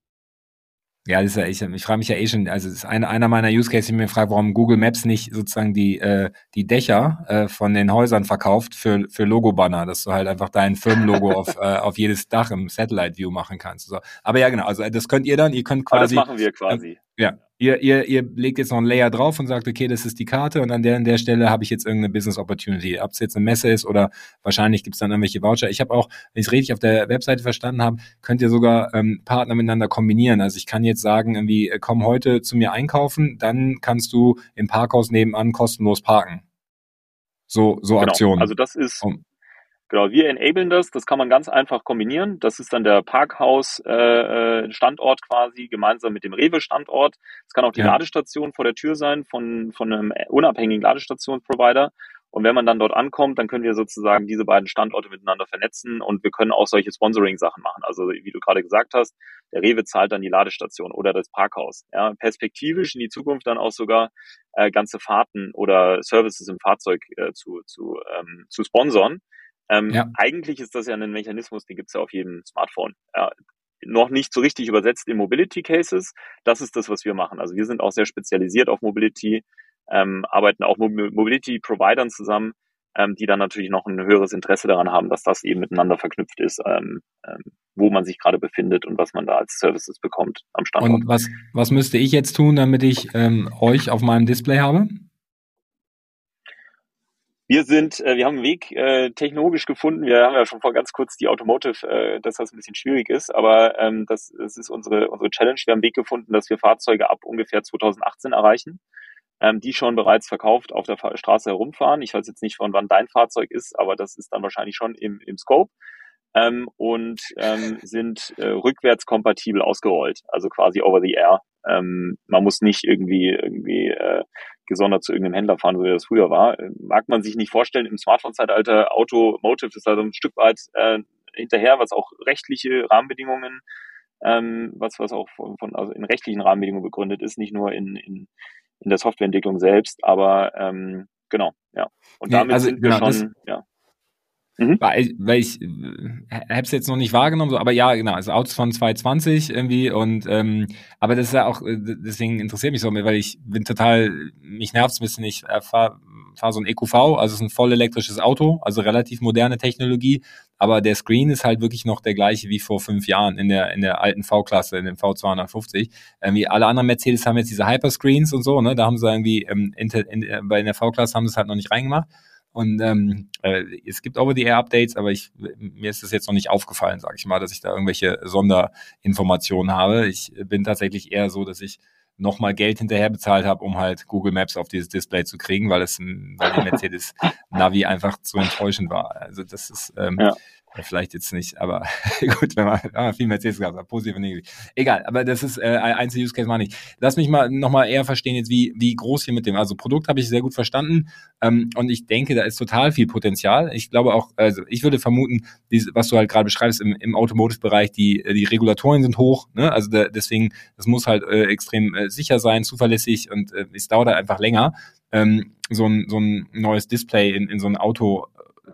Ja, das ist ja, ich, ich frage mich ja eh schon, also es ist einer, einer meiner Use Cases, ich mir frage, warum Google Maps nicht sozusagen die, äh, die Dächer äh, von den Häusern verkauft für, für Logo-Banner, dass du halt einfach dein Firmenlogo auf, [LAUGHS] äh, auf jedes Dach im Satellite View machen kannst. So. Aber ja, genau, also das könnt ihr dann, ihr könnt quasi. Aber das machen wir quasi. Ja, ihr, ihr, ihr legt jetzt noch ein Layer drauf und sagt, okay, das ist die Karte und an der an der Stelle habe ich jetzt irgendeine Business Opportunity. Ob es jetzt eine Messe ist oder wahrscheinlich gibt es dann irgendwelche Voucher. Ich habe auch, wenn ich es richtig auf der Webseite verstanden habe, könnt ihr sogar ähm, Partner miteinander kombinieren. Also ich kann jetzt sagen, irgendwie, äh, komm heute zu mir einkaufen, dann kannst du im Parkhaus nebenan kostenlos parken. So, so genau. Aktionen. Also das ist, Genau, wir enablen das, das kann man ganz einfach kombinieren. Das ist dann der Parkhaus-Standort äh, äh quasi, gemeinsam mit dem Rewe-Standort. Es kann auch die ja. Ladestation vor der Tür sein von, von einem unabhängigen Ladestationsprovider. Und wenn man dann dort ankommt, dann können wir sozusagen diese beiden Standorte miteinander vernetzen und wir können auch solche Sponsoring-Sachen machen. Also wie du gerade gesagt hast, der Rewe zahlt dann die Ladestation oder das Parkhaus. Ja, perspektivisch in die Zukunft dann auch sogar äh, ganze Fahrten oder Services im Fahrzeug äh, zu, zu, ähm, zu sponsern. Ähm, ja. Eigentlich ist das ja ein Mechanismus, den gibt es ja auf jedem Smartphone. Ja, noch nicht so richtig übersetzt in Mobility Cases. Das ist das, was wir machen. Also wir sind auch sehr spezialisiert auf Mobility, ähm, arbeiten auch mit Mobility Providern zusammen, ähm, die dann natürlich noch ein höheres Interesse daran haben, dass das eben miteinander verknüpft ist, ähm, ähm, wo man sich gerade befindet und was man da als Services bekommt am Standort. Und was, was müsste ich jetzt tun, damit ich ähm, euch auf meinem Display habe? Wir sind, äh, wir haben einen Weg äh, technologisch gefunden. Wir haben ja schon vor ganz kurz die Automotive, äh, dass das ein bisschen schwierig ist, aber ähm, das, das ist unsere, unsere Challenge. Wir haben einen Weg gefunden, dass wir Fahrzeuge ab ungefähr 2018 erreichen, ähm, die schon bereits verkauft auf der Straße herumfahren. Ich weiß jetzt nicht, von wann dein Fahrzeug ist, aber das ist dann wahrscheinlich schon im, im Scope. Ähm, und ähm, sind äh, rückwärts kompatibel ausgerollt, also quasi over the air. Ähm, man muss nicht irgendwie irgendwie äh, gesondert zu irgendeinem Händler fahren, so wie das früher war. Mag man sich nicht vorstellen, im Smartphone-Zeitalter Automotive ist also ein Stück weit äh, hinterher, was auch rechtliche Rahmenbedingungen, ähm, was, was auch von, von, also in rechtlichen Rahmenbedingungen begründet ist, nicht nur in, in, in der Softwareentwicklung selbst, aber ähm, genau, ja. Und damit also, sind wir genau, schon, ja. Mhm. Weil, weil ich äh, habe es jetzt noch nicht wahrgenommen, so, aber ja, genau, also Autos von 220 irgendwie und ähm, aber das ist ja auch, äh, deswegen interessiert mich so, weil ich bin total, mich nervt ein bisschen, ich äh, fahre fahr so ein EQV, also es ist ein voll elektrisches Auto, also relativ moderne Technologie, aber der Screen ist halt wirklich noch der gleiche wie vor fünf Jahren in der in der alten V-Klasse, in dem V250. Irgendwie alle anderen Mercedes haben jetzt diese Hyperscreens und so, ne, da haben sie irgendwie ähm, in, in, bei der V-Klasse haben sie es halt noch nicht reingemacht. Und ähm, äh, es gibt Over-the-Air-Updates, aber ich, mir ist es jetzt noch nicht aufgefallen, sage ich mal, dass ich da irgendwelche Sonderinformationen habe. Ich bin tatsächlich eher so, dass ich nochmal Geld hinterher bezahlt habe, um halt Google Maps auf dieses Display zu kriegen, weil es weil Mercedes Navi einfach zu enttäuschend war. Also das ist ähm, ja. Vielleicht jetzt nicht, aber [LAUGHS] gut, wenn man, wenn man viel Mercedes gehabt hat, positiv und negativ. Egal, aber das ist äh, ein einzelner Use Case mal nicht. Lass mich mal nochmal eher verstehen jetzt, wie, wie groß hier mit dem, also Produkt habe ich sehr gut verstanden ähm, und ich denke, da ist total viel Potenzial. Ich glaube auch, also ich würde vermuten, dies, was du halt gerade beschreibst im, im Automotive-Bereich, die, die Regulatoren sind hoch, ne? also da, deswegen, das muss halt äh, extrem äh, sicher sein, zuverlässig und äh, es dauert halt einfach länger, ähm, so, ein, so ein neues Display in, in so ein Auto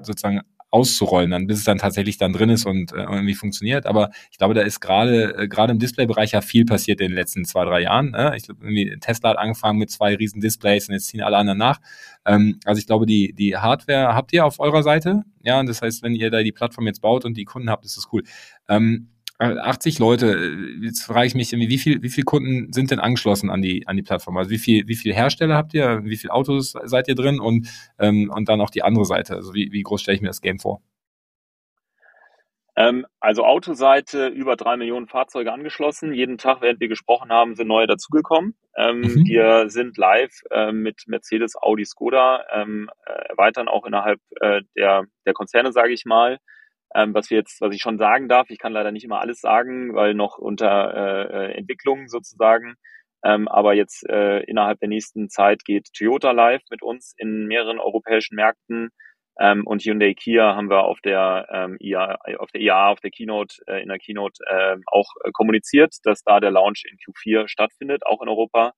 sozusagen auszurollen, dann bis es dann tatsächlich dann drin ist und äh, irgendwie funktioniert. Aber ich glaube, da ist gerade äh, gerade im Displaybereich ja viel passiert in den letzten zwei drei Jahren. Ne? Ich glaube, irgendwie Tesla hat angefangen mit zwei riesen Displays und jetzt ziehen alle anderen nach. Ähm, also ich glaube, die die Hardware habt ihr auf eurer Seite. Ja, und das heißt, wenn ihr da die Plattform jetzt baut und die Kunden habt, ist das cool. Ähm, 80 Leute, jetzt frage ich mich, wie viel, wie viele Kunden sind denn angeschlossen an die, an die Plattform? Also wie viel, wie viel Hersteller habt ihr? Wie viele Autos seid ihr drin? Und, ähm, und dann auch die andere Seite. Also wie, wie groß stelle ich mir das Game vor? Ähm, also Autoseite über drei Millionen Fahrzeuge angeschlossen. Jeden Tag, während wir gesprochen haben, sind neue dazugekommen. Ähm, mhm. Wir sind live äh, mit Mercedes, Audi, Skoda, ähm, äh, erweitern auch innerhalb äh, der, der Konzerne, sage ich mal. Ähm, was wir jetzt, was ich schon sagen darf, ich kann leider nicht immer alles sagen, weil noch unter äh, äh, Entwicklung sozusagen. Ähm, aber jetzt äh, innerhalb der nächsten Zeit geht Toyota live mit uns in mehreren europäischen Märkten. Ähm, und Hyundai Kia haben wir auf der ähm, IA, auf der IA, auf der Keynote, äh, in der Keynote äh, auch kommuniziert, dass da der Launch in Q4 stattfindet, auch in Europa.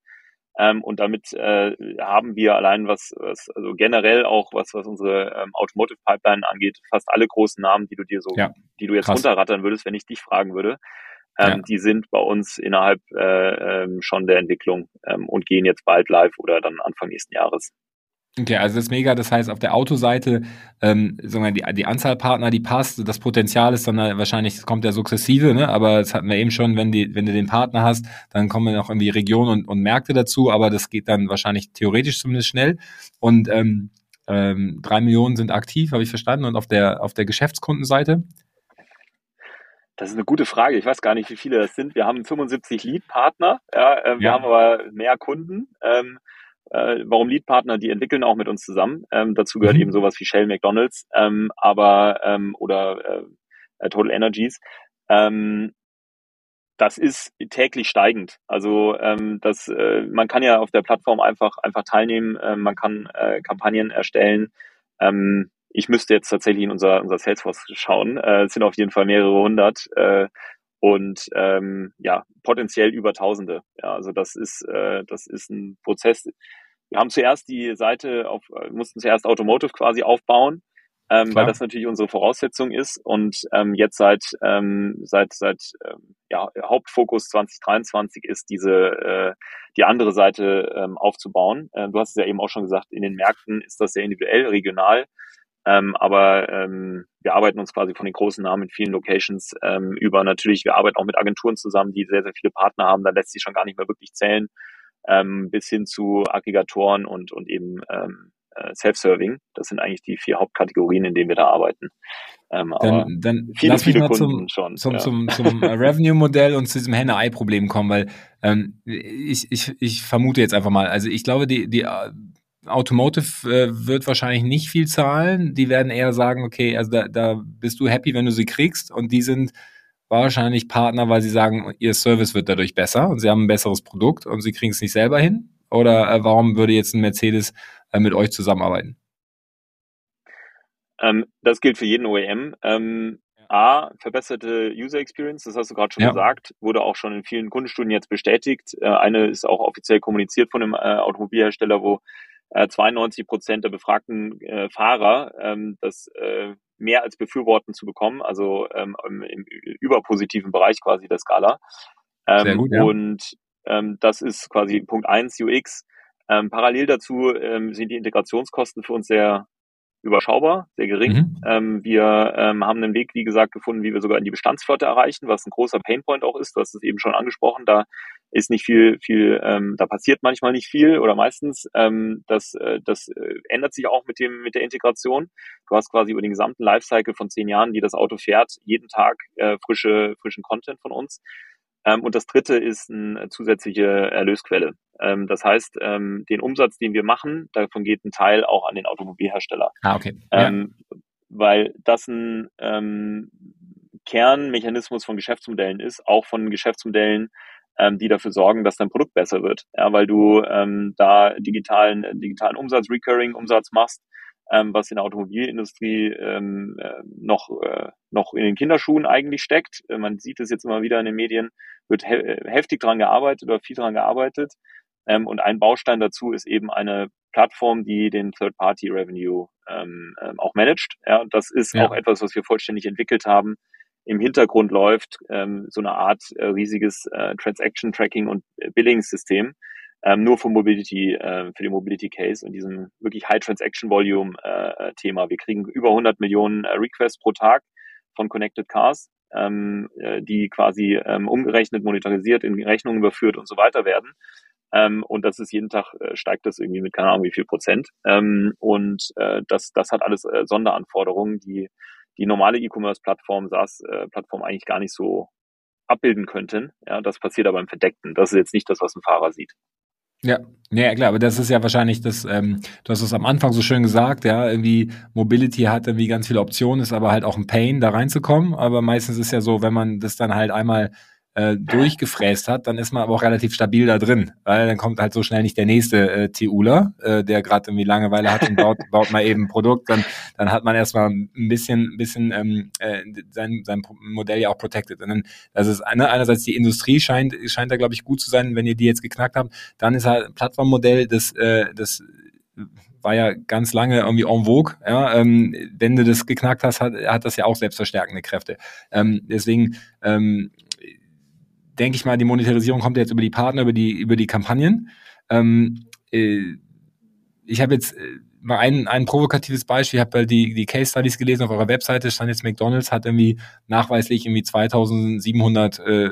Ähm, und damit äh, haben wir allein was, was, also generell auch was, was unsere ähm, Automotive Pipeline angeht, fast alle großen Namen, die du dir so, ja, die du jetzt krass. runterrattern würdest, wenn ich dich fragen würde, ähm, ja. die sind bei uns innerhalb äh, ähm, schon der Entwicklung ähm, und gehen jetzt bald live oder dann Anfang nächsten Jahres. Okay, also das ist mega. Das heißt, auf der Autoseite, ähm, sagen wir, die, die Anzahl Partner, die passt, das Potenzial ist dann wahrscheinlich, kommt ja sukzessive, ne? aber das hatten wir eben schon, wenn, die, wenn du den Partner hast, dann kommen noch irgendwie Regionen und, und Märkte dazu, aber das geht dann wahrscheinlich theoretisch zumindest schnell. Und ähm, ähm, drei Millionen sind aktiv, habe ich verstanden. Und auf der, auf der Geschäftskundenseite? Das ist eine gute Frage. Ich weiß gar nicht, wie viele das sind. Wir haben 75 Lead-Partner, ja, äh, wir ja. haben aber mehr Kunden. Ähm, äh, warum Lead-Partner, die entwickeln auch mit uns zusammen. Ähm, dazu gehört mhm. eben sowas wie Shell McDonalds, ähm, aber ähm, oder äh, äh, Total Energies. Ähm, das ist täglich steigend. Also ähm, das, äh, man kann ja auf der Plattform einfach einfach teilnehmen, äh, man kann äh, Kampagnen erstellen. Ähm, ich müsste jetzt tatsächlich in unser, unser Salesforce schauen. Äh, es sind auf jeden Fall mehrere hundert. Äh, und ähm, ja, potenziell über Tausende. Ja, also das ist, äh, das ist ein Prozess. Wir haben zuerst die Seite auf, äh, mussten zuerst Automotive quasi aufbauen, ähm, weil das natürlich unsere Voraussetzung ist. Und ähm, jetzt seit ähm, seit seit ähm, ja, Hauptfokus 2023 ist diese äh, die andere Seite ähm, aufzubauen. Äh, du hast es ja eben auch schon gesagt, in den Märkten ist das sehr individuell, regional. Ähm, aber ähm, wir arbeiten uns quasi von den großen Namen in vielen Locations ähm, über. Natürlich, wir arbeiten auch mit Agenturen zusammen, die sehr, sehr viele Partner haben. Da lässt sich schon gar nicht mehr wirklich zählen, ähm, bis hin zu Aggregatoren und, und eben ähm, äh, Self-Serving. Das sind eigentlich die vier Hauptkategorien, in denen wir da arbeiten. Ähm, dann dann viele, lass viele mich mal Kunden zum, schon. Zum, ja. zum, zum [LAUGHS] Revenue-Modell und zu diesem Henne-Ei-Problem kommen, weil ähm, ich, ich, ich vermute jetzt einfach mal, also ich glaube, die, die Automotive äh, wird wahrscheinlich nicht viel zahlen. Die werden eher sagen, okay, also da, da bist du happy, wenn du sie kriegst. Und die sind wahrscheinlich Partner, weil sie sagen, ihr Service wird dadurch besser und sie haben ein besseres Produkt und sie kriegen es nicht selber hin. Oder äh, warum würde jetzt ein Mercedes äh, mit euch zusammenarbeiten? Ähm, das gilt für jeden OEM. Ähm, A, verbesserte User Experience, das hast du gerade schon ja. gesagt, wurde auch schon in vielen Kundenstudien jetzt bestätigt. Äh, eine ist auch offiziell kommuniziert von einem äh, Automobilhersteller, wo 92 äh, Prozent der befragten äh, Fahrer ähm, das äh, mehr als befürworten zu bekommen, also ähm, im, überpositiven Bereich quasi der Skala. Ähm, Sehr gut, ja. Und ähm, das ist quasi Punkt eins UX. Ähm, parallel dazu ähm, sind die Integrationskosten für uns sehr überschaubar, sehr gering. Mhm. Ähm, wir ähm, haben einen Weg, wie gesagt, gefunden, wie wir sogar in die Bestandsflotte erreichen, was ein großer Painpoint auch ist. Du hast es eben schon angesprochen. Da ist nicht viel, viel, ähm, da passiert manchmal nicht viel oder meistens. Ähm, das äh, das äh, ändert sich auch mit dem mit der Integration. Du hast quasi über den gesamten Lifecycle von zehn Jahren, die das Auto fährt, jeden Tag äh, frische frischen Content von uns. Ähm, und das dritte ist eine zusätzliche Erlösquelle. Ähm, das heißt, ähm, den Umsatz, den wir machen, davon geht ein Teil auch an den Automobilhersteller. Ah, okay. Ja. Weil das ein Kernmechanismus von Geschäftsmodellen ist, auch von Geschäftsmodellen, die dafür sorgen, dass dein Produkt besser wird. Ja, weil du da digitalen, digitalen Umsatz, Recurring-Umsatz machst, ähm, was in der Automobilindustrie ähm, äh, noch, äh, noch in den Kinderschuhen eigentlich steckt. Äh, man sieht es jetzt immer wieder in den Medien, wird he äh, heftig dran gearbeitet oder viel dran gearbeitet. Ähm, und ein Baustein dazu ist eben eine Plattform, die den Third-Party-Revenue ähm, ähm, auch managt. Ja, und das ist ja. auch etwas, was wir vollständig entwickelt haben. Im Hintergrund läuft ähm, so eine Art äh, riesiges äh, Transaction-Tracking und Billing-System, ähm, nur für Mobility, äh, für den Mobility Case und diesem wirklich High Transaction Volume äh, Thema. Wir kriegen über 100 Millionen äh, Requests pro Tag von Connected Cars, ähm, äh, die quasi ähm, umgerechnet, monetarisiert, in Rechnungen überführt und so weiter werden. Ähm, und das ist jeden Tag äh, steigt das irgendwie mit keine Ahnung wie viel Prozent. Ähm, und äh, das, das hat alles äh, Sonderanforderungen, die die normale E-Commerce-Plattform, SaaS-Plattform eigentlich gar nicht so abbilden könnten. Ja, das passiert aber im Verdeckten. Das ist jetzt nicht das, was ein Fahrer sieht. Ja, ja klar, aber das ist ja wahrscheinlich das, ähm, du hast es am Anfang so schön gesagt, ja, irgendwie Mobility hat irgendwie ganz viele Optionen, ist aber halt auch ein Pain, da reinzukommen. Aber meistens ist ja so, wenn man das dann halt einmal äh, durchgefräst hat, dann ist man aber auch relativ stabil da drin, weil dann kommt halt so schnell nicht der nächste äh, TUler, äh, der gerade irgendwie Langeweile hat und baut, [LAUGHS] baut mal eben ein Produkt, dann, dann hat man erstmal ein bisschen, bisschen ähm, äh, sein, sein Modell ja auch protected. Und dann, das ist eine, einerseits die Industrie scheint, scheint da, glaube ich, gut zu sein, wenn ihr die jetzt geknackt habt. Dann ist halt ein Plattformmodell, das, äh, das war ja ganz lange irgendwie en vogue. Ja, ähm, wenn du das geknackt hast, hat, hat das ja auch selbstverstärkende Kräfte. Ähm, deswegen ähm, denke ich mal, die Monetarisierung kommt jetzt über die Partner, über die über die Kampagnen. Ähm, äh, ich habe jetzt äh, mal ein, ein provokatives Beispiel, ich habe die, die Case Studies gelesen auf eurer Webseite, stand jetzt McDonalds hat irgendwie nachweislich irgendwie 2700 äh,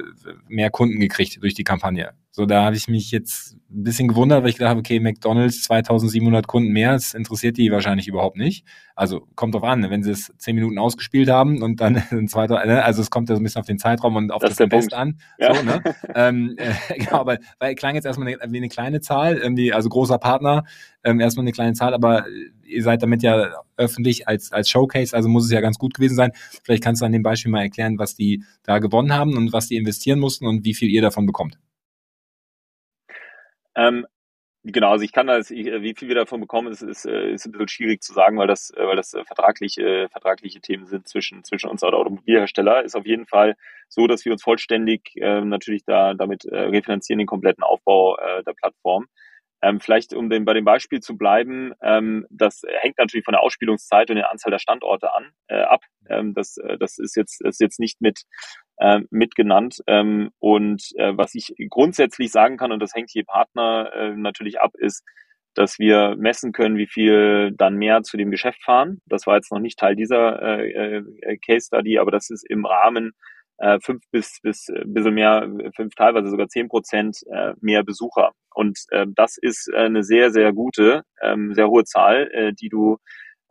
mehr Kunden gekriegt durch die Kampagne. So, da habe ich mich jetzt ein bisschen gewundert, weil ich gedacht habe, okay, McDonalds 2700 Kunden mehr, das interessiert die wahrscheinlich überhaupt nicht. Also kommt drauf an, wenn sie es zehn Minuten ausgespielt haben und dann [LAUGHS] ein zweiter, ne, also es kommt ja so ein bisschen auf den Zeitraum und auf das, das Invest an. Ja. So, ne? [LAUGHS] ähm, äh, [LAUGHS] genau, aber weil klang jetzt erstmal eine, wie eine kleine Zahl, irgendwie, also großer Partner, ähm, erstmal eine kleine Zahl, aber ihr seid damit ja öffentlich als, als Showcase, also muss es ja ganz gut gewesen sein. Vielleicht kannst du an dem Beispiel mal erklären, was die da gewonnen haben und was die investieren mussten und wie viel ihr davon bekommt. Ähm, genau, also ich kann das, ich, wie viel wir davon bekommen, ist, ist, äh, ist ein bisschen schwierig zu sagen, weil das, äh, weil das äh, vertragliche, vertragliche Themen sind zwischen, zwischen uns oder Automobilhersteller. Ist auf jeden Fall so, dass wir uns vollständig äh, natürlich da damit äh, refinanzieren, den kompletten Aufbau äh, der Plattform. Ähm, vielleicht, um den, bei dem Beispiel zu bleiben, ähm, das hängt natürlich von der Ausspielungszeit und der Anzahl der Standorte an, äh, ab. Ähm, das, äh, das ist jetzt, ist jetzt nicht mit, äh, mitgenannt. Ähm, und äh, was ich grundsätzlich sagen kann, und das hängt je Partner äh, natürlich ab, ist, dass wir messen können, wie viel dann mehr zu dem Geschäft fahren. Das war jetzt noch nicht Teil dieser äh, äh, Case Study, aber das ist im Rahmen äh, fünf bis bis äh, bisschen mehr, fünf teilweise sogar zehn Prozent äh, mehr Besucher. Und äh, das ist äh, eine sehr sehr gute, ähm, sehr hohe Zahl, äh, die du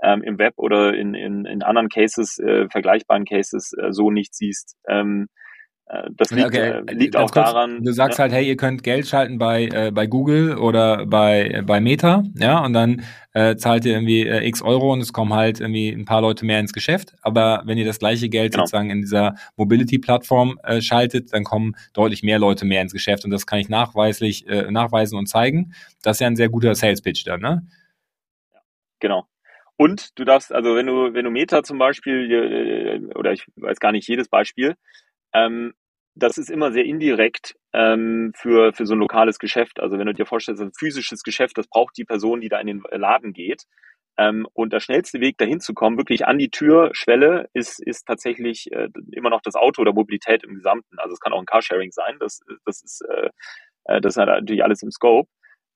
ähm, im Web oder in, in, in anderen Cases, äh, vergleichbaren Cases äh, so nicht siehst. Ähm, äh, das liegt, okay. äh, liegt auch kurz, daran. Du sagst ja. halt, hey, ihr könnt Geld schalten bei, äh, bei Google oder bei, äh, bei Meta, ja, und dann äh, zahlt ihr irgendwie äh, x Euro und es kommen halt irgendwie ein paar Leute mehr ins Geschäft. Aber wenn ihr das gleiche Geld genau. sozusagen in dieser Mobility-Plattform äh, schaltet, dann kommen deutlich mehr Leute mehr ins Geschäft und das kann ich nachweislich äh, nachweisen und zeigen. Das ist ja ein sehr guter Sales-Pitch dann, ne? Genau. Und du darfst, also wenn du, wenn du Meta zum Beispiel, äh, oder ich weiß gar nicht jedes Beispiel, ähm, das ist immer sehr indirekt ähm, für, für so ein lokales Geschäft. Also wenn du dir vorstellst, ein physisches Geschäft, das braucht die Person, die da in den Laden geht. Ähm, und der schnellste Weg dahin zu kommen, wirklich an die Türschwelle, ist, ist tatsächlich äh, immer noch das Auto oder Mobilität im Gesamten. Also es kann auch ein Carsharing sein, das, das ist äh, äh das hat natürlich alles im Scope.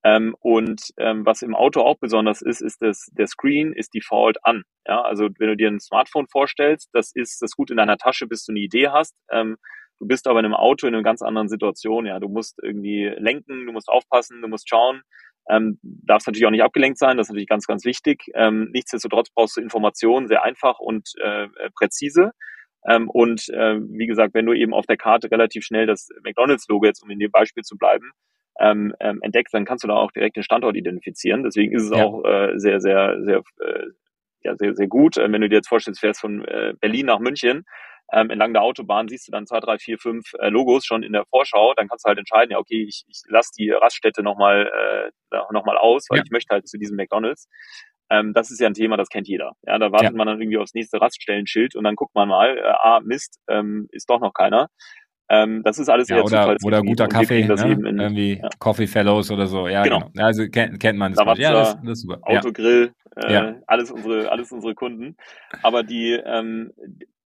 Ähm, und ähm, was im Auto auch besonders ist, ist, dass der Screen ist default an. Ja, also wenn du dir ein Smartphone vorstellst, das ist das gut in deiner Tasche, bis du eine Idee hast. Ähm, du bist aber in einem Auto in einer ganz anderen Situation. Ja, du musst irgendwie lenken, du musst aufpassen, du musst schauen. Ähm, darfst natürlich auch nicht abgelenkt sein, das ist natürlich ganz, ganz wichtig. Ähm, nichtsdestotrotz brauchst du Informationen sehr einfach und äh, äh präzise. Ähm, und äh, wie gesagt, wenn du eben auf der Karte relativ schnell das McDonalds-Logo jetzt, um in dem Beispiel zu bleiben, ähm, ähm, entdeckst, dann kannst du da auch direkt den Standort identifizieren. Deswegen ist es ja. auch äh, sehr, sehr, sehr, äh, ja, sehr, sehr gut. Äh, wenn du dir jetzt vorstellst, fährst von äh, Berlin nach München, ähm, entlang der Autobahn siehst du dann zwei, drei, vier, fünf äh, Logos schon in der Vorschau. Dann kannst du halt entscheiden, ja, okay, ich, ich lasse die Raststätte nochmal äh, noch mal aus, weil ja. ich möchte halt zu diesem McDonalds. Ähm, das ist ja ein Thema, das kennt jeder. Ja, da wartet ja. man dann irgendwie aufs nächste Raststellenschild und dann guckt man mal, äh, ah, Mist, ähm, ist doch noch keiner. Ähm, das ist alles ja, oder, oder guter Kaffee, ne? in, irgendwie ja. Coffee Fellows oder so. Ja, genau. genau. Also kennt, kennt man das. Lavazza, ja, das, das ist super. Autogrill, äh, ja. alles unsere, alles unsere Kunden. Aber die, ähm,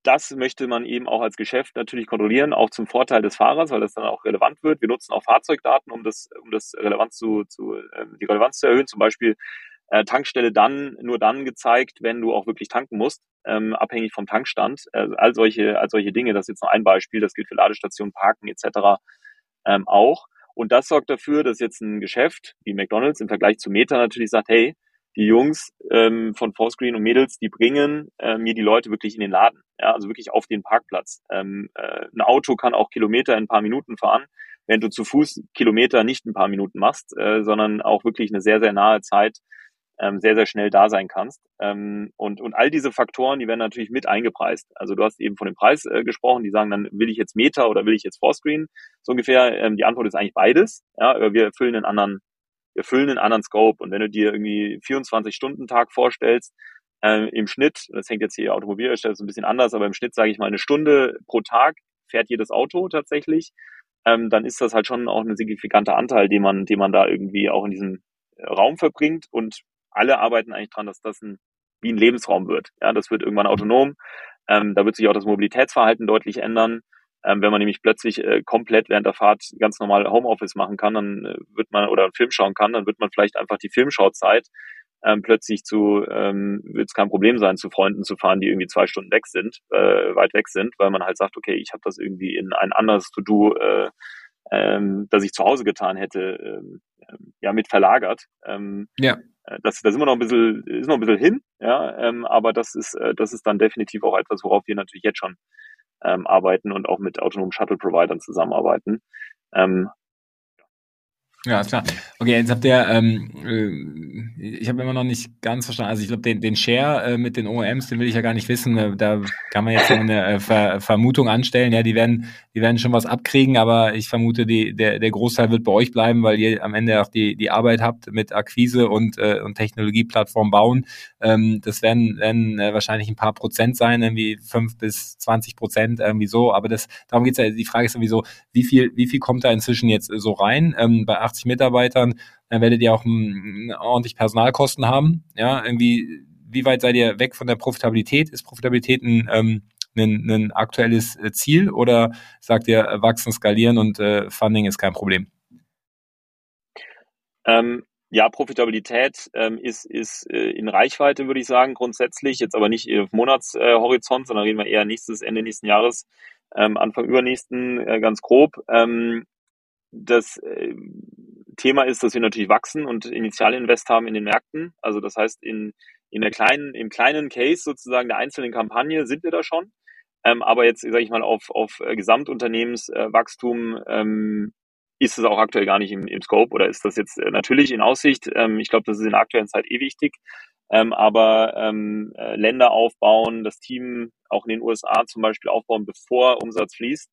das möchte man eben auch als Geschäft natürlich kontrollieren, auch zum Vorteil des Fahrers, weil das dann auch relevant wird. Wir nutzen auch Fahrzeugdaten, um das, um das Relevanz zu, zu äh, die Relevanz zu erhöhen. Zum Beispiel äh, Tankstelle dann nur dann gezeigt, wenn du auch wirklich tanken musst, ähm, abhängig vom Tankstand. Äh, all solche, all solche Dinge. Das ist jetzt noch ein Beispiel. Das gilt für Ladestationen, Parken etc. Ähm, auch. Und das sorgt dafür, dass jetzt ein Geschäft wie McDonald's im Vergleich zu Meta natürlich sagt, hey, die Jungs ähm, von Fourscreen und Mädels, die bringen äh, mir die Leute wirklich in den Laden, ja, also wirklich auf den Parkplatz. Ähm, äh, ein Auto kann auch Kilometer in ein paar Minuten fahren, wenn du zu Fuß Kilometer nicht ein paar Minuten machst, äh, sondern auch wirklich eine sehr, sehr nahe Zeit ähm, sehr, sehr schnell da sein kannst. Ähm, und, und all diese Faktoren, die werden natürlich mit eingepreist. Also du hast eben von dem Preis äh, gesprochen, die sagen dann, will ich jetzt Meta oder will ich jetzt Fourscreen? So ungefähr, ähm, die Antwort ist eigentlich beides. Ja, wir erfüllen einen anderen, wir erfüllen einen anderen Scope. Und wenn du dir irgendwie 24-Stunden-Tag vorstellst, äh, im Schnitt, das hängt jetzt hier Automobilhersteller so ein bisschen anders, aber im Schnitt sage ich mal eine Stunde pro Tag fährt jedes Auto tatsächlich, ähm, dann ist das halt schon auch ein signifikanter Anteil, den man, den man da irgendwie auch in diesem Raum verbringt und alle arbeiten eigentlich dran, dass das ein, wie ein Lebensraum wird. Ja, das wird irgendwann autonom. Ähm, da wird sich auch das Mobilitätsverhalten deutlich ändern. Ähm, wenn man nämlich plötzlich äh, komplett während der Fahrt ganz normal Homeoffice machen kann, dann äh, wird man oder einen Film schauen kann, dann wird man vielleicht einfach die Filmschauzeit ähm, plötzlich zu, ähm, wird es kein Problem sein, zu Freunden zu fahren, die irgendwie zwei Stunden weg sind, äh, weit weg sind, weil man halt sagt, okay, ich habe das irgendwie in ein anderes To-Do, äh, ähm, das ich zu Hause getan hätte, ähm, ähm ja, mit verlagert. Ähm, ja. Äh, das, da sind wir noch ein bisschen, ist noch ein bisschen hin, ja, ähm, aber das ist, äh, das ist dann definitiv auch etwas, worauf wir natürlich jetzt schon ähm, arbeiten und auch mit autonomen Shuttle-Providern zusammenarbeiten. Ähm, ja, ist klar. Okay, jetzt habt ihr, ähm, äh, ich habe immer noch nicht ganz verstanden, also ich glaube, den, den Share äh, mit den OEMs, den will ich ja gar nicht wissen. Äh, da kann man jetzt eine äh, Ver Vermutung anstellen. Ja, die werden, die werden schon was abkriegen, aber ich vermute, die, der, der Großteil wird bei euch bleiben, weil ihr am Ende auch die, die Arbeit habt mit Akquise und, äh, und Technologieplattform bauen. Ähm, das werden, werden äh, wahrscheinlich ein paar Prozent sein, irgendwie fünf bis zwanzig Prozent, irgendwie so. Aber das, darum geht's ja, die Frage ist sowieso, wie viel, wie viel kommt da inzwischen jetzt so rein? Ähm, bei 80 Mitarbeitern, dann werdet ihr auch m, ordentlich Personalkosten haben. Ja, irgendwie, wie weit seid ihr weg von der Profitabilität? Ist Profitabilität ein, ähm, ein, ein aktuelles äh, Ziel oder sagt ihr, wachsen, skalieren und äh, Funding ist kein Problem? Ähm, ja, Profitabilität ähm, ist, ist äh, in Reichweite, würde ich sagen, grundsätzlich. Jetzt aber nicht auf Monatshorizont, äh, sondern reden wir eher nächstes, Ende nächsten Jahres, ähm, Anfang übernächsten, äh, ganz grob. Ähm, das äh, Thema ist, dass wir natürlich wachsen und Initialinvest haben in den Märkten. Also das heißt, in, in der kleinen, im kleinen Case sozusagen der einzelnen Kampagne sind wir da schon. Ähm, aber jetzt, sage ich mal, auf, auf äh, Gesamtunternehmenswachstum ähm, ist es auch aktuell gar nicht im, im Scope oder ist das jetzt äh, natürlich in Aussicht. Ähm, ich glaube, das ist in der aktuellen Zeit eh wichtig. Ähm, aber ähm, äh, Länder aufbauen, das Team auch in den USA zum Beispiel aufbauen, bevor Umsatz fließt,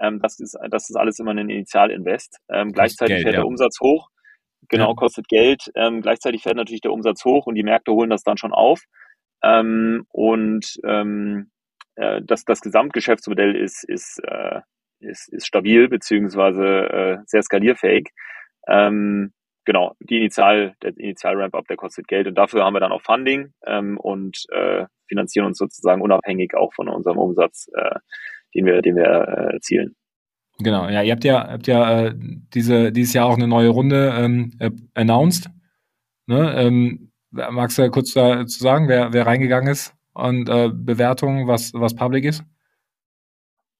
ähm, das, ist, das ist alles immer ein Initialinvest. Ähm, gleichzeitig Geld, fährt ja. der Umsatz hoch. Genau, ja. kostet Geld. Ähm, gleichzeitig fährt natürlich der Umsatz hoch und die Märkte holen das dann schon auf. Ähm, und ähm, äh, das, das Gesamtgeschäftsmodell ist, ist, äh, ist, ist stabil beziehungsweise äh, sehr skalierfähig. Ähm, genau, die Initial, der Initial-Ramp-Up, der kostet Geld und dafür haben wir dann auch Funding ähm, und äh, finanzieren uns sozusagen unabhängig auch von unserem Umsatz äh, den wir, den wir äh, erzielen. Genau, ja, ihr habt ja, habt ja äh, diese, dieses Jahr auch eine neue Runde ähm, äh, announced. Ne? Ähm, magst du kurz dazu sagen, wer, wer reingegangen ist und äh, Bewertungen, was, was public ist?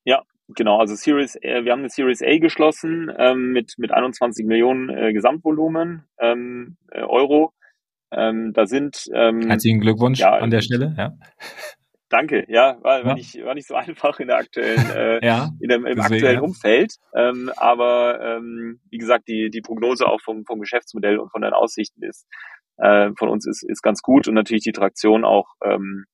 Ja, genau. Also Series, äh, wir haben eine Series A geschlossen ähm, mit, mit 21 Millionen äh, Gesamtvolumen ähm, äh, Euro. Ähm, da sind ähm, herzlichen Glückwunsch ja, an der Stelle. Ja. Danke, ja, war, war, ja. Nicht, war nicht so [LAUGHS] einfach in der aktuellen, äh, ja, in dem, im aktuellen ja. Umfeld. Ähm, aber ähm, wie gesagt, die, die Prognose auch vom, vom Geschäftsmodell und von den Aussichten ist äh, von uns ist, ist ganz gut und natürlich die Traktion auch ähm,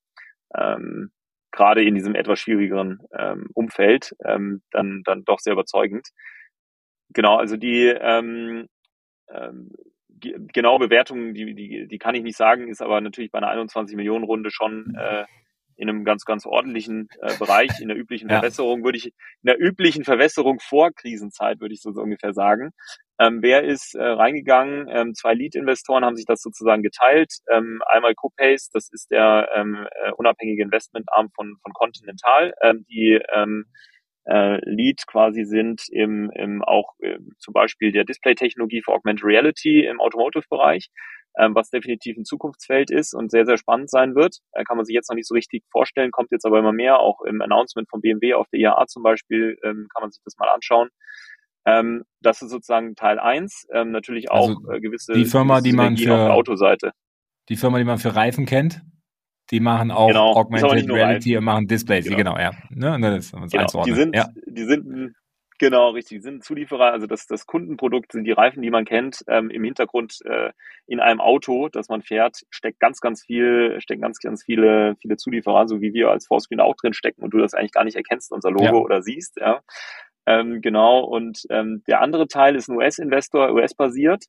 ähm, gerade in diesem etwas schwierigeren ähm, Umfeld ähm, dann, dann doch sehr überzeugend. Genau, also die ähm, ähm, genaue Bewertung, die, die, die kann ich nicht sagen, ist aber natürlich bei einer 21 Millionen Runde schon äh, in einem ganz, ganz ordentlichen äh, Bereich, in der üblichen ja. Verwässerung, würde ich, in der üblichen Verwässerung vor Krisenzeit, würde ich so, so ungefähr sagen. Ähm, wer ist äh, reingegangen? Ähm, zwei Lead-Investoren haben sich das sozusagen geteilt. Ähm, einmal Copace, das ist der ähm, äh, unabhängige Investmentarm von, von Continental, ähm, die ähm, äh, Lead quasi sind im, im auch äh, zum Beispiel der Display-Technologie für Augmented Reality im Automotive-Bereich was definitiv ein Zukunftsfeld ist und sehr, sehr spannend sein wird. Äh, kann man sich jetzt noch nicht so richtig vorstellen, kommt jetzt aber immer mehr, auch im Announcement von BMW auf der IAA zum Beispiel, ähm, kann man sich das mal anschauen. Ähm, das ist sozusagen Teil eins. Ähm, natürlich auch also äh, gewisse die Firma, die man für auf der Autoseite. Die Firma, die man für Reifen kennt, die machen auch genau, Augmented Reality und machen Displays. Genau, genau ja. Ne? Das ist genau. Die sind, ja. die sind Genau, richtig. Sind Zulieferer, also das, das Kundenprodukt sind die Reifen, die man kennt. Ähm, Im Hintergrund äh, in einem Auto, das man fährt, steckt ganz, ganz viel, stecken ganz, ganz viele, viele Zulieferer, so wie wir als Vorscreen auch drin stecken und du das eigentlich gar nicht erkennst, unser Logo ja. oder siehst. Ja. Ähm, genau. Und ähm, der andere Teil ist ein US-Investor, US-basiert.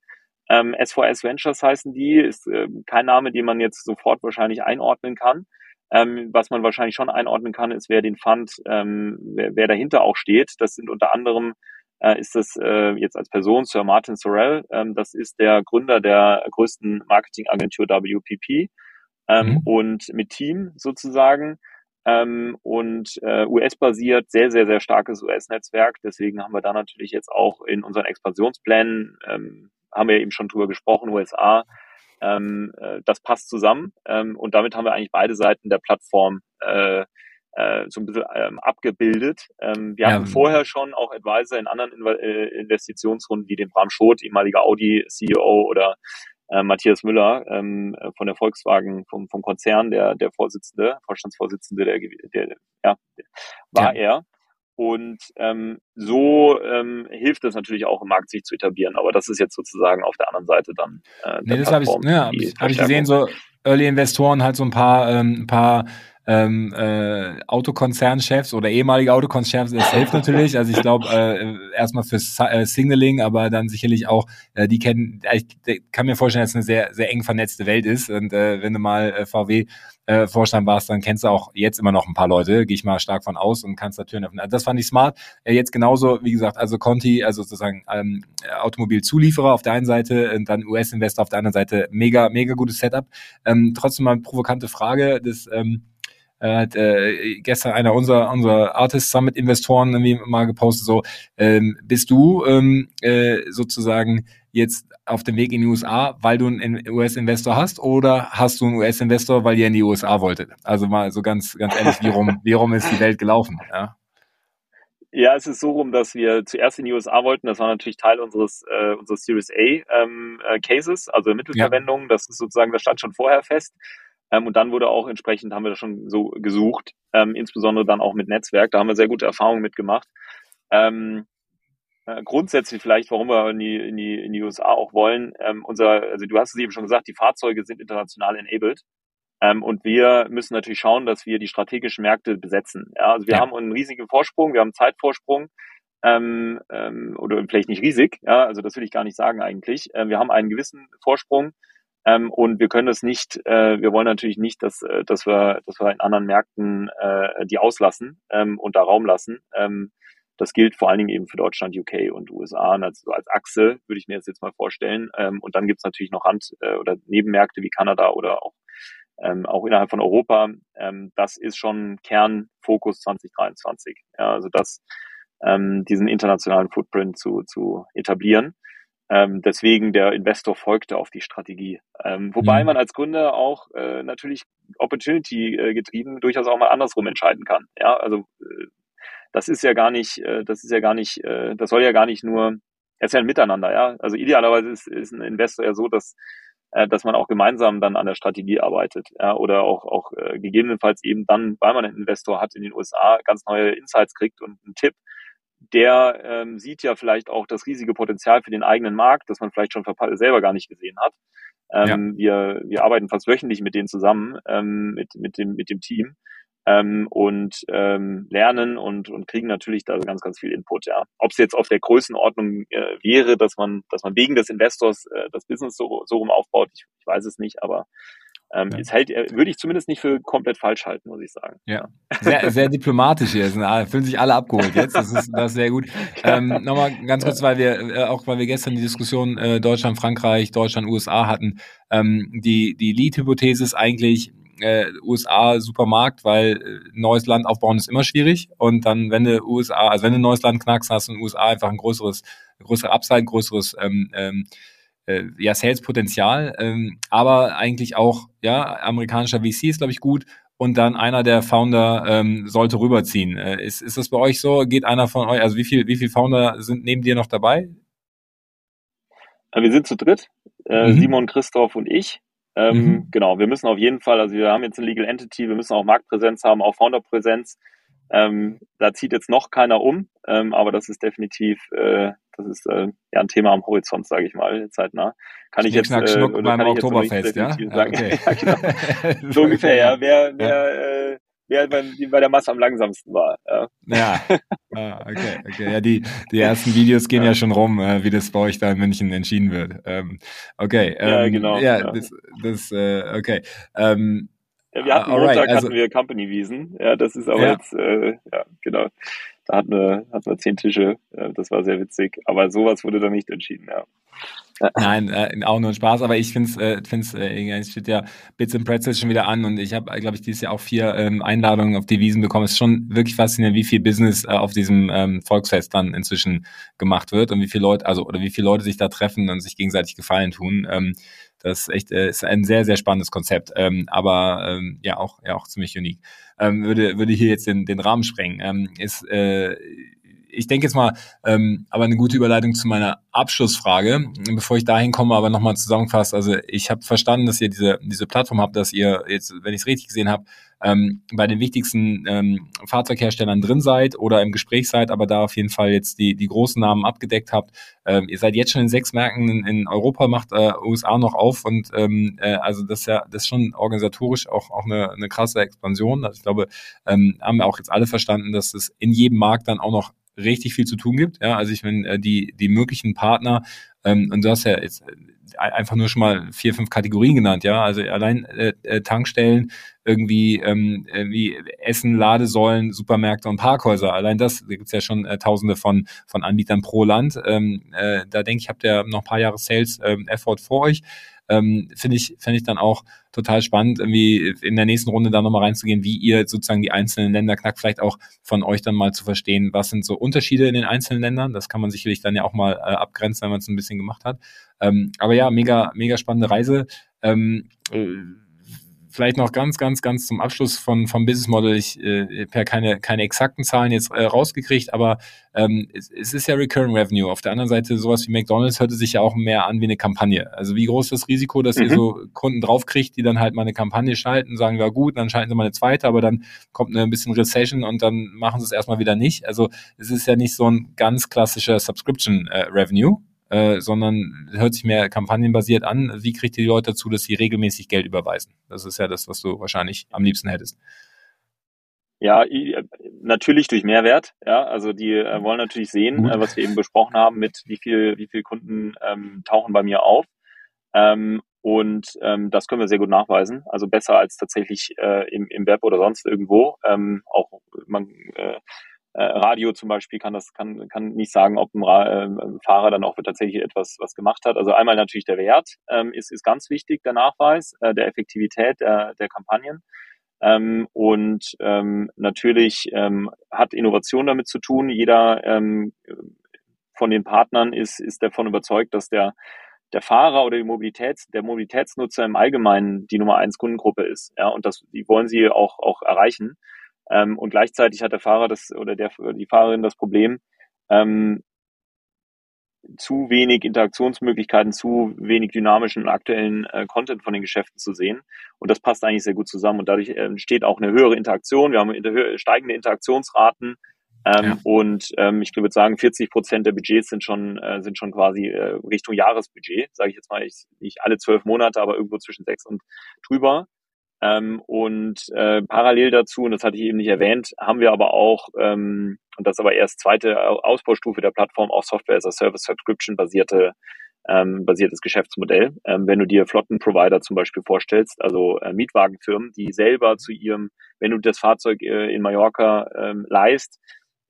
Ähm, SVS Ventures heißen die, ist äh, kein Name, den man jetzt sofort wahrscheinlich einordnen kann. Ähm, was man wahrscheinlich schon einordnen kann, ist, wer den Fund, ähm, wer, wer dahinter auch steht. Das sind unter anderem äh, ist das äh, jetzt als Person Sir Martin Sorrell. Ähm, das ist der Gründer der größten Marketingagentur WPP ähm, mhm. und mit Team sozusagen. Ähm, und äh, US-basiert, sehr, sehr, sehr starkes US-Netzwerk. Deswegen haben wir da natürlich jetzt auch in unseren Expansionsplänen, ähm, haben wir eben schon drüber gesprochen, USA, ähm, äh, das passt zusammen ähm, und damit haben wir eigentlich beide Seiten der Plattform äh, äh, so ein bisschen ähm, abgebildet. Ähm, wir ja. hatten vorher schon auch Advisor in anderen Inv äh, Investitionsrunden wie den Bram Schot, ehemaliger Audi-CEO oder äh, Matthias Müller ähm, von der Volkswagen, vom, vom Konzern, der, der Vorsitzende, Vorstandsvorsitzende, der, der, ja, war ja. er. Und ähm, so ähm, hilft es natürlich auch im Markt, sich zu etablieren. Aber das ist jetzt sozusagen auf der anderen Seite dann. Äh, nee, das habe ich, ja, hab ich, hab ich gesehen, so Early-Investoren halt so ein paar, ähm, ein paar ähm, äh, Autokonzernchefs oder ehemalige Autokonzernchefs, das hilft [LAUGHS] natürlich. Also ich glaube äh, erstmal fürs äh, Signaling, aber dann sicherlich auch, äh, die kennen, ich kann mir vorstellen, dass es eine sehr, sehr eng vernetzte Welt ist. Und äh, wenn du mal äh, VW äh, Vorstand warst, dann kennst du auch jetzt immer noch ein paar Leute, gehe ich mal stark von aus und kannst da Türen öffnen. Also das fand ich smart. Äh, jetzt genauso, wie gesagt, also Conti, also sozusagen ähm, Automobilzulieferer auf der einen Seite und dann US-Investor auf der anderen Seite, mega, mega gutes Setup. Ähm, trotzdem mal eine provokante Frage, das ähm, äh, hat äh, gestern einer unserer unserer Artist Summit Investoren irgendwie mal gepostet so ähm, bist du ähm, äh, sozusagen jetzt auf dem Weg in die USA, weil du einen US-Investor hast, oder hast du einen US-Investor, weil ihr in die USA wolltet? Also mal so ganz ganz ehrlich, wie rum wie rum ist die Welt gelaufen? Ja. Ja, es ist so rum, dass wir zuerst in die USA wollten. Das war natürlich Teil unseres, äh, unseres Series A ähm, äh, Cases, also Mittelverwendung. Ja. Das ist sozusagen, das stand schon vorher fest. Ähm, und dann wurde auch entsprechend, haben wir das schon so gesucht, ähm, insbesondere dann auch mit Netzwerk. Da haben wir sehr gute Erfahrungen mitgemacht. Ähm, äh, grundsätzlich vielleicht, warum wir in die, in die, in die USA auch wollen. Ähm, unser, also du hast es eben schon gesagt, die Fahrzeuge sind international enabled. Ähm, und wir müssen natürlich schauen, dass wir die strategischen Märkte besetzen. Ja, also wir ja. haben einen riesigen Vorsprung, wir haben einen Zeitvorsprung. Ähm, ähm, oder vielleicht nicht riesig, ja, also das will ich gar nicht sagen eigentlich. Ähm, wir haben einen gewissen Vorsprung ähm, und wir können das nicht, äh, wir wollen natürlich nicht, dass, äh, dass, wir, dass wir in anderen Märkten äh, die auslassen ähm, und da Raum lassen. Ähm, das gilt vor allen Dingen eben für Deutschland, UK und USA. Und als, als Achse würde ich mir das jetzt mal vorstellen. Ähm, und dann gibt es natürlich noch Rand- äh, oder Nebenmärkte wie Kanada oder auch, ähm, auch innerhalb von Europa. Ähm, das ist schon Kernfokus 2023. Ja, also das, ähm, diesen internationalen Footprint zu, zu etablieren. Ähm, deswegen der Investor folgte auf die Strategie. Ähm, wobei mhm. man als Gründer auch äh, natürlich Opportunity äh, getrieben durchaus auch mal andersrum entscheiden kann. Ja, also äh, das ist ja gar nicht, äh, das ist ja gar nicht, äh, das soll ja gar nicht nur, es ist ja ein Miteinander, ja. Also idealerweise ist, ist ein Investor ja so, dass äh, dass man auch gemeinsam dann an der Strategie arbeitet, ja, oder auch auch äh, gegebenenfalls eben dann, weil man einen Investor hat in den USA, ganz neue Insights kriegt und einen Tipp, der ähm, sieht ja vielleicht auch das riesige Potenzial für den eigenen Markt, das man vielleicht schon selber gar nicht gesehen hat. Ähm, ja. wir, wir arbeiten fast wöchentlich mit denen zusammen, ähm, mit, mit, dem, mit dem Team ähm, und ähm, lernen und, und kriegen natürlich da ganz, ganz viel Input. Ja. Ob es jetzt auf der Größenordnung äh, wäre, dass man, dass man wegen des Investors äh, das Business so, so rum aufbaut, ich, ich weiß es nicht, aber ähm, ja. Ist halt, äh, würde ich zumindest nicht für komplett falsch halten, muss ich sagen. Ja, sehr, sehr diplomatisch hier. Sind, fühlen sich alle abgeholt jetzt. Das ist, das ist sehr gut. [LAUGHS] Ähm, Nochmal ganz kurz, weil wir, äh, auch weil wir gestern die Diskussion äh, Deutschland, Frankreich, Deutschland, USA hatten. Ähm, die die Lead-Hypothese ist eigentlich, äh, USA Supermarkt, weil äh, neues Land aufbauen ist immer schwierig und dann wenn du USA, also wenn du ein neues Land knackst, hast du in den USA einfach ein größeres, größere Upside, größeres ähm, ähm, äh, ja, Sales-Potenzial, ähm, aber eigentlich auch, ja, amerikanischer VC ist, glaube ich, gut. Und dann einer der Founder ähm, sollte rüberziehen. Äh, ist, ist das bei euch so? Geht einer von euch, also wie viel, wie viel Founder sind neben dir noch dabei? Äh, wir sind zu dritt, äh, mhm. Simon, Christoph und ich. Ähm, mhm. Genau, wir müssen auf jeden Fall, also wir haben jetzt eine Legal Entity, wir müssen auch Marktpräsenz haben, auch Founderpräsenz. Ähm, da zieht jetzt noch keiner um. ähm, aber das ist definitiv, äh, das ist äh, ja ein Thema am Horizont, sage ich mal, zeitnah. Kann ich jetzt Schnack, äh, Schnuck beim Oktoberfest, ja? Sagen. Ja, okay. [LAUGHS] ja, genau. [LAUGHS] So ungefähr, ja. Wer, wer, ja. Äh, wer bei, bei der Masse am langsamsten war. Ja, ja. [LAUGHS] Ah, okay, okay. Ja, die, die ersten Videos gehen ja, ja schon rum, äh, wie das bei euch da in München entschieden wird. Ähm, okay. Ähm, ja, genau. Ja, ja. das, das äh, okay. Ähm, ja, wir hatten uh, Montag also, hatten wir Company-Wiesen. Ja, das ist aber ja. jetzt, äh, ja, genau. Da hatten wir, hatten wir zehn Tische. Äh, das war sehr witzig. Aber sowas wurde da nicht entschieden, ja. Nein, äh, auch nur ein Spaß, aber ich finde es, äh, find's, äh, es steht ja Bits and Pretzels schon wieder an und ich habe, glaube ich, dieses Jahr auch vier ähm, Einladungen auf die Wiesen bekommen. Es ist schon wirklich faszinierend, wie viel Business äh, auf diesem ähm, Volksfest dann inzwischen gemacht wird und wie viele Leute, also oder wie viele Leute sich da treffen und sich gegenseitig Gefallen tun. Ähm, das ist echt äh, ist ein sehr, sehr spannendes Konzept, ähm, aber ähm, ja auch ja auch ziemlich unique. Ähm, würde würde hier jetzt den, den Rahmen sprengen. Ähm, ist äh, ich denke jetzt mal, ähm, aber eine gute Überleitung zu meiner Abschlussfrage. Bevor ich dahin komme, aber nochmal zusammenfasst. Also ich habe verstanden, dass ihr diese, diese Plattform habt, dass ihr jetzt, wenn ich es richtig gesehen habe, ähm, bei den wichtigsten ähm, Fahrzeugherstellern drin seid oder im Gespräch seid, aber da auf jeden Fall jetzt die, die großen Namen abgedeckt habt. Ähm, ihr seid jetzt schon in sechs Märkten in, in Europa, macht äh, USA noch auf und ähm, äh, also das ist ja das ist schon organisatorisch auch, auch eine, eine krasse Expansion. Also ich glaube, ähm, haben wir auch jetzt alle verstanden, dass es in jedem Markt dann auch noch richtig viel zu tun gibt. Ja, also ich meine, äh, die, die möglichen Partner, ähm, und du hast ja jetzt äh, einfach nur schon mal vier, fünf Kategorien genannt, ja. Also allein äh, äh Tankstellen, irgendwie ähm, wie Essen, Ladesäulen, Supermärkte und Parkhäuser. Allein das, da gibt's ja schon äh, tausende von, von Anbietern pro Land. Ähm, äh, da denke ich, habt ihr noch ein paar Jahre Sales-Effort ähm, vor euch ähm, finde ich, finde ich dann auch total spannend, irgendwie in der nächsten Runde da nochmal reinzugehen, wie ihr sozusagen die einzelnen Länder knackt, vielleicht auch von euch dann mal zu verstehen, was sind so Unterschiede in den einzelnen Ländern. Das kann man sicherlich dann ja auch mal äh, abgrenzen, wenn man es ein bisschen gemacht hat. Ähm, aber ja, mega, mega spannende Reise. Ähm, äh, vielleicht noch ganz, ganz, ganz zum Abschluss von, vom Business Model. Ich äh, habe keine, keine exakten Zahlen jetzt äh, rausgekriegt, aber ähm, es, es ist ja Recurring Revenue. Auf der anderen Seite, sowas wie McDonalds hörte sich ja auch mehr an wie eine Kampagne. Also wie groß ist das Risiko, dass mhm. ihr so Kunden draufkriegt, die dann halt mal eine Kampagne schalten, sagen, ja gut, dann schalten sie mal eine zweite, aber dann kommt eine bisschen Recession und dann machen sie es erstmal wieder nicht. Also es ist ja nicht so ein ganz klassischer Subscription äh, Revenue, äh, sondern hört sich mehr kampagnenbasiert an. Wie kriegt ihr die Leute dazu, dass sie regelmäßig Geld überweisen? Das ist ja das, was du wahrscheinlich am liebsten hättest. Ja, natürlich durch Mehrwert. Ja, also die äh, wollen natürlich sehen, äh, was wir eben besprochen haben, mit wie viel, wie viel Kunden ähm, tauchen bei mir auf. Ähm, und ähm, das können wir sehr gut nachweisen. Also besser als tatsächlich äh, im, im Web oder sonst irgendwo. Ähm, auch man äh, Radio zum Beispiel kann das kann kann nicht sagen, ob ein, Ra äh, Fahrer dann auch tatsächlich etwas was gemacht hat. Also einmal natürlich der Wert ähm, ist ist ganz wichtig, der Nachweis äh, der Effektivität der, der Kampagnen. Ähm, und ähm, natürlich ähm, hat Innovation damit zu tun. Jeder ähm, von den Partnern ist ist davon überzeugt, dass der der Fahrer oder die Mobilitäts, der Mobilitätsnutzer im Allgemeinen die Nummer eins Kundengruppe ist. Ja, und das, die wollen sie auch, auch erreichen. Ähm, und gleichzeitig hat der Fahrer das oder der, die Fahrerin das Problem, ähm, zu wenig Interaktionsmöglichkeiten, zu wenig dynamischen und aktuellen äh, Content von den Geschäften zu sehen. Und das passt eigentlich sehr gut zusammen. Und dadurch entsteht auch eine höhere Interaktion. Wir haben inter steigende Interaktionsraten. Ähm, ja. Und ähm, ich würde sagen, 40 Prozent der Budgets sind schon, äh, sind schon quasi äh, Richtung Jahresbudget, sage ich jetzt mal, ich, nicht alle zwölf Monate, aber irgendwo zwischen sechs und drüber. Ähm, und äh, parallel dazu, und das hatte ich eben nicht erwähnt, haben wir aber auch, ähm, und das ist aber erst zweite Ausbaustufe der Plattform, auch Software as a Service Subscription basierte ähm, basiertes Geschäftsmodell. Ähm, wenn du dir Flottenprovider zum Beispiel vorstellst, also äh, Mietwagenfirmen, die selber zu ihrem, wenn du das Fahrzeug äh, in Mallorca ähm, leist,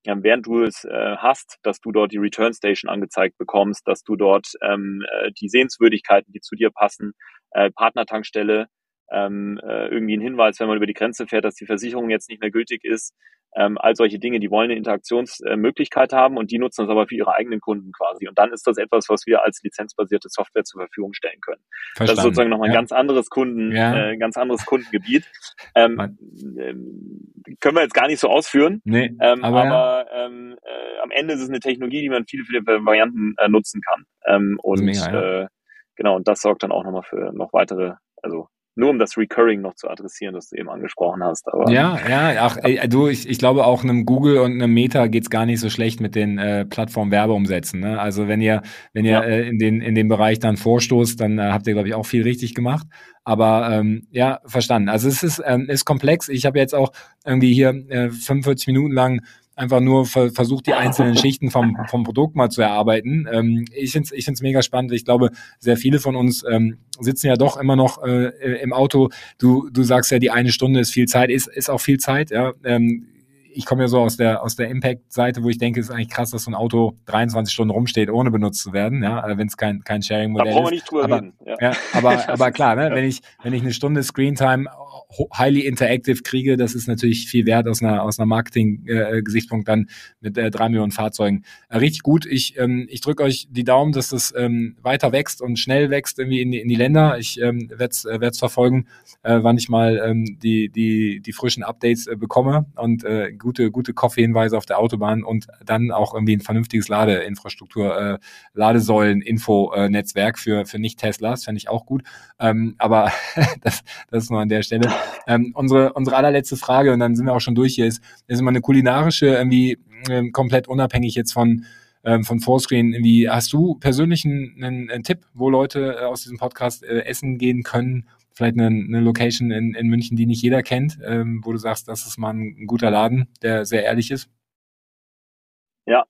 äh, während du es äh, hast, dass du dort die Return Station angezeigt bekommst, dass du dort ähm, äh, die Sehenswürdigkeiten, die zu dir passen, äh, Partnertankstelle, ähm, äh, irgendwie ein Hinweis, wenn man über die Grenze fährt, dass die Versicherung jetzt nicht mehr gültig ist. Ähm, all solche Dinge, die wollen eine Interaktionsmöglichkeit äh, haben und die nutzen das aber für ihre eigenen Kunden quasi. Und dann ist das etwas, was wir als lizenzbasierte Software zur Verfügung stellen können. Verstanden. Das ist sozusagen nochmal ein ja. ganz anderes Kunden, ja. äh, ganz anderes Kundengebiet. Ähm, ähm, können wir jetzt gar nicht so ausführen. Nee, ähm, aber aber ja. ähm, äh, am Ende ist es eine Technologie, die man viele, viele Varianten äh, nutzen kann. Ähm, und mega, äh, genau, und das sorgt dann auch nochmal für noch weitere, also nur um das Recurring noch zu adressieren, das du eben angesprochen hast. Aber ja, ja, ach, ey, du, ich, ich glaube auch einem Google und einem Meta geht's gar nicht so schlecht mit den äh, Plattform-Werbeumsätzen. Ne? Also wenn ihr, wenn ihr ja. äh, in, den, in dem Bereich dann vorstoßt, dann äh, habt ihr, glaube ich, auch viel richtig gemacht. Aber ähm, ja, verstanden. Also es ist, ähm, ist komplex. Ich habe jetzt auch irgendwie hier äh, 45 Minuten lang einfach nur ver versucht, die einzelnen Schichten vom, vom Produkt mal zu erarbeiten. Ähm, ich finde es ich find's mega spannend. Ich glaube, sehr viele von uns ähm, sitzen ja doch immer noch äh, im Auto. Du, du sagst ja, die eine Stunde ist viel Zeit, ist, ist auch viel Zeit. Ja? Ähm, ich komme ja so aus der, aus der Impact-Seite, wo ich denke, es ist eigentlich krass, dass so ein Auto 23 Stunden rumsteht, ohne benutzt zu werden, ja, äh, wenn es kein, kein Sharing-Modell ist. Da brauchen wir nicht drüber aber, reden. Ja. ja aber, [LAUGHS] aber klar, ne, wenn ich, wenn ich eine Stunde Screentime highly interactive kriege, das ist natürlich viel wert aus einer, aus einer Marketing-Gesichtspunkt äh, dann mit äh, drei Millionen Fahrzeugen. Äh, richtig gut. Ich, ähm, ich drücke euch die Daumen, dass das ähm, weiter wächst und schnell wächst irgendwie in die, in die Länder. Ich ähm, werde es äh, verfolgen, äh, wann ich mal ähm, die, die, die frischen Updates äh, bekomme und äh, gute, gute Koffeinweise auf der Autobahn und dann auch irgendwie ein vernünftiges Ladeinfrastruktur, äh, Ladesäulen-Info-Netzwerk für, für Nicht-Teslas, fände ich auch gut. Ähm, aber [LAUGHS] das, das ist nur an der Stelle. Ähm, unsere, unsere allerletzte Frage, und dann sind wir auch schon durch hier, ist, ist immer eine kulinarische, irgendwie ähm, komplett unabhängig jetzt von, ähm, von Fourscreen. Irgendwie, hast du persönlich einen, einen, einen Tipp, wo Leute äh, aus diesem Podcast äh, essen gehen können? Vielleicht eine, eine Location in, in München, die nicht jeder kennt, ähm, wo du sagst, das ist mal ein, ein guter Laden, der sehr ehrlich ist? Ja,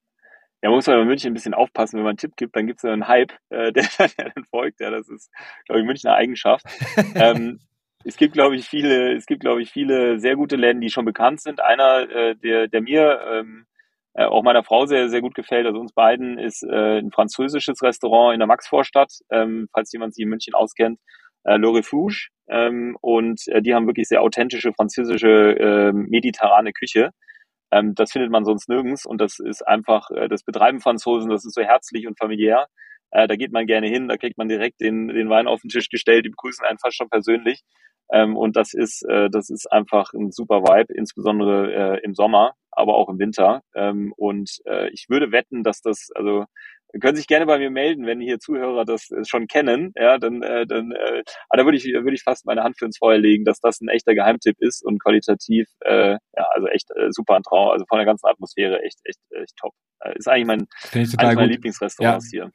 ja, man muss man bei München ein bisschen aufpassen, wenn man einen Tipp gibt, dann gibt es einen Hype, äh, [LAUGHS] der, der dann folgt. Ja, das ist, glaube ich, Münchner Eigenschaft. [LAUGHS] ähm, es gibt, glaube ich, viele, es gibt, glaube ich, viele sehr gute Läden, die schon bekannt sind. Einer, äh, der, der mir ähm, äh, auch meiner Frau sehr, sehr gut gefällt, also uns beiden, ist äh, ein französisches Restaurant in der Maxvorstadt, ähm, falls jemand sich in München auskennt, äh, Le Refuge. Ähm, und äh, die haben wirklich sehr authentische französische äh, mediterrane Küche. Ähm, das findet man sonst nirgends und das ist einfach, äh, das betreiben Franzosen, das ist so herzlich und familiär. Äh, da geht man gerne hin, da kriegt man direkt den, den Wein auf den Tisch gestellt, die begrüßen einen fast schon persönlich. Ähm, und das ist, äh, das ist einfach ein super Vibe, insbesondere äh, im Sommer, aber auch im Winter. Ähm, und äh, ich würde wetten, dass das, also können sich gerne bei mir melden, wenn hier Zuhörer das äh, schon kennen. Ja, dann, äh, dann äh, aber da würde ich, würde ich fast meine Hand für ins Feuer legen, dass das ein echter Geheimtipp ist und qualitativ, äh, ja, also echt äh, super ein Traum, also von der ganzen Atmosphäre echt, echt, echt top. Äh, ist eigentlich mein, eines meiner Lieblingsrestaurants ja. hier.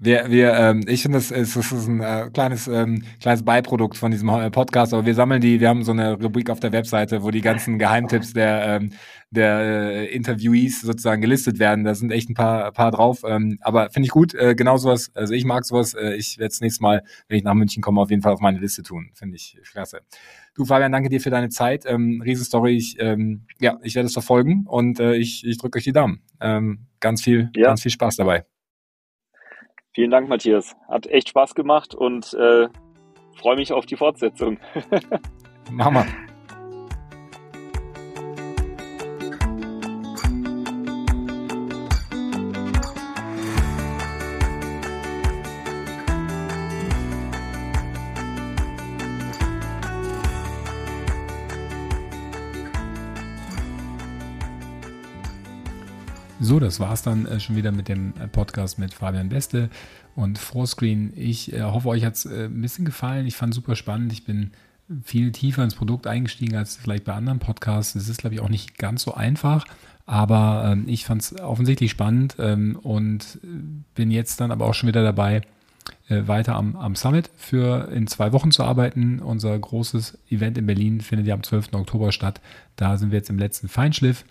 Wir, wir, ähm, ich finde, das ist, das ist ein äh, kleines, ähm, kleines Beiprodukt von diesem äh, Podcast, aber wir sammeln die, wir haben so eine Rubrik auf der Webseite, wo die ganzen Geheimtipps der, ähm, der äh, Interviewees sozusagen gelistet werden. Da sind echt ein paar, paar drauf. Ähm, aber finde ich gut, äh, genau sowas, also ich mag sowas, äh, ich werde es nächstes Mal, wenn ich nach München komme, auf jeden Fall auf meine Liste tun. Finde ich klasse. Du, Fabian, danke dir für deine Zeit. Ähm, Riesenstory, ich, ähm, ja, ich werde es verfolgen und äh, ich, ich drücke euch die Daumen. Ähm, ganz viel, ja. ganz viel Spaß dabei. Vielen Dank, Matthias. Hat echt Spaß gemacht und äh, freue mich auf die Fortsetzung. [LAUGHS] Machen So, das war's dann äh, schon wieder mit dem äh, Podcast mit Fabian Beste und Frohscreen. Ich äh, hoffe, euch hat's äh, ein bisschen gefallen. Ich fand super spannend. Ich bin viel tiefer ins Produkt eingestiegen als vielleicht bei anderen Podcasts. Es ist, glaube ich, auch nicht ganz so einfach, aber ähm, ich fand es offensichtlich spannend ähm, und bin jetzt dann aber auch schon wieder dabei, weiter am, am Summit für in zwei Wochen zu arbeiten. Unser großes Event in Berlin findet ja am 12. Oktober statt. Da sind wir jetzt im letzten Feinschliff.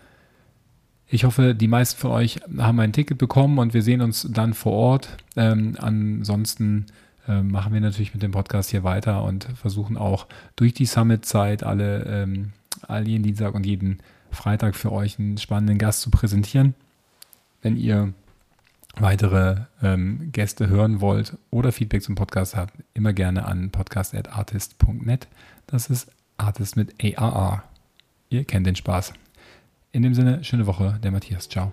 Ich hoffe, die meisten von euch haben ein Ticket bekommen und wir sehen uns dann vor Ort. Ähm, ansonsten äh, machen wir natürlich mit dem Podcast hier weiter und versuchen auch durch die Summit-Zeit alle, ähm, all jeden Dienstag und jeden Freitag für euch einen spannenden Gast zu präsentieren. Wenn ihr weitere ähm, Gäste hören wollt oder Feedback zum Podcast habt, immer gerne an podcast.artist.net. Das ist Artist mit AAR. Ihr kennt den Spaß. In dem Sinne, schöne Woche, der Matthias. Ciao.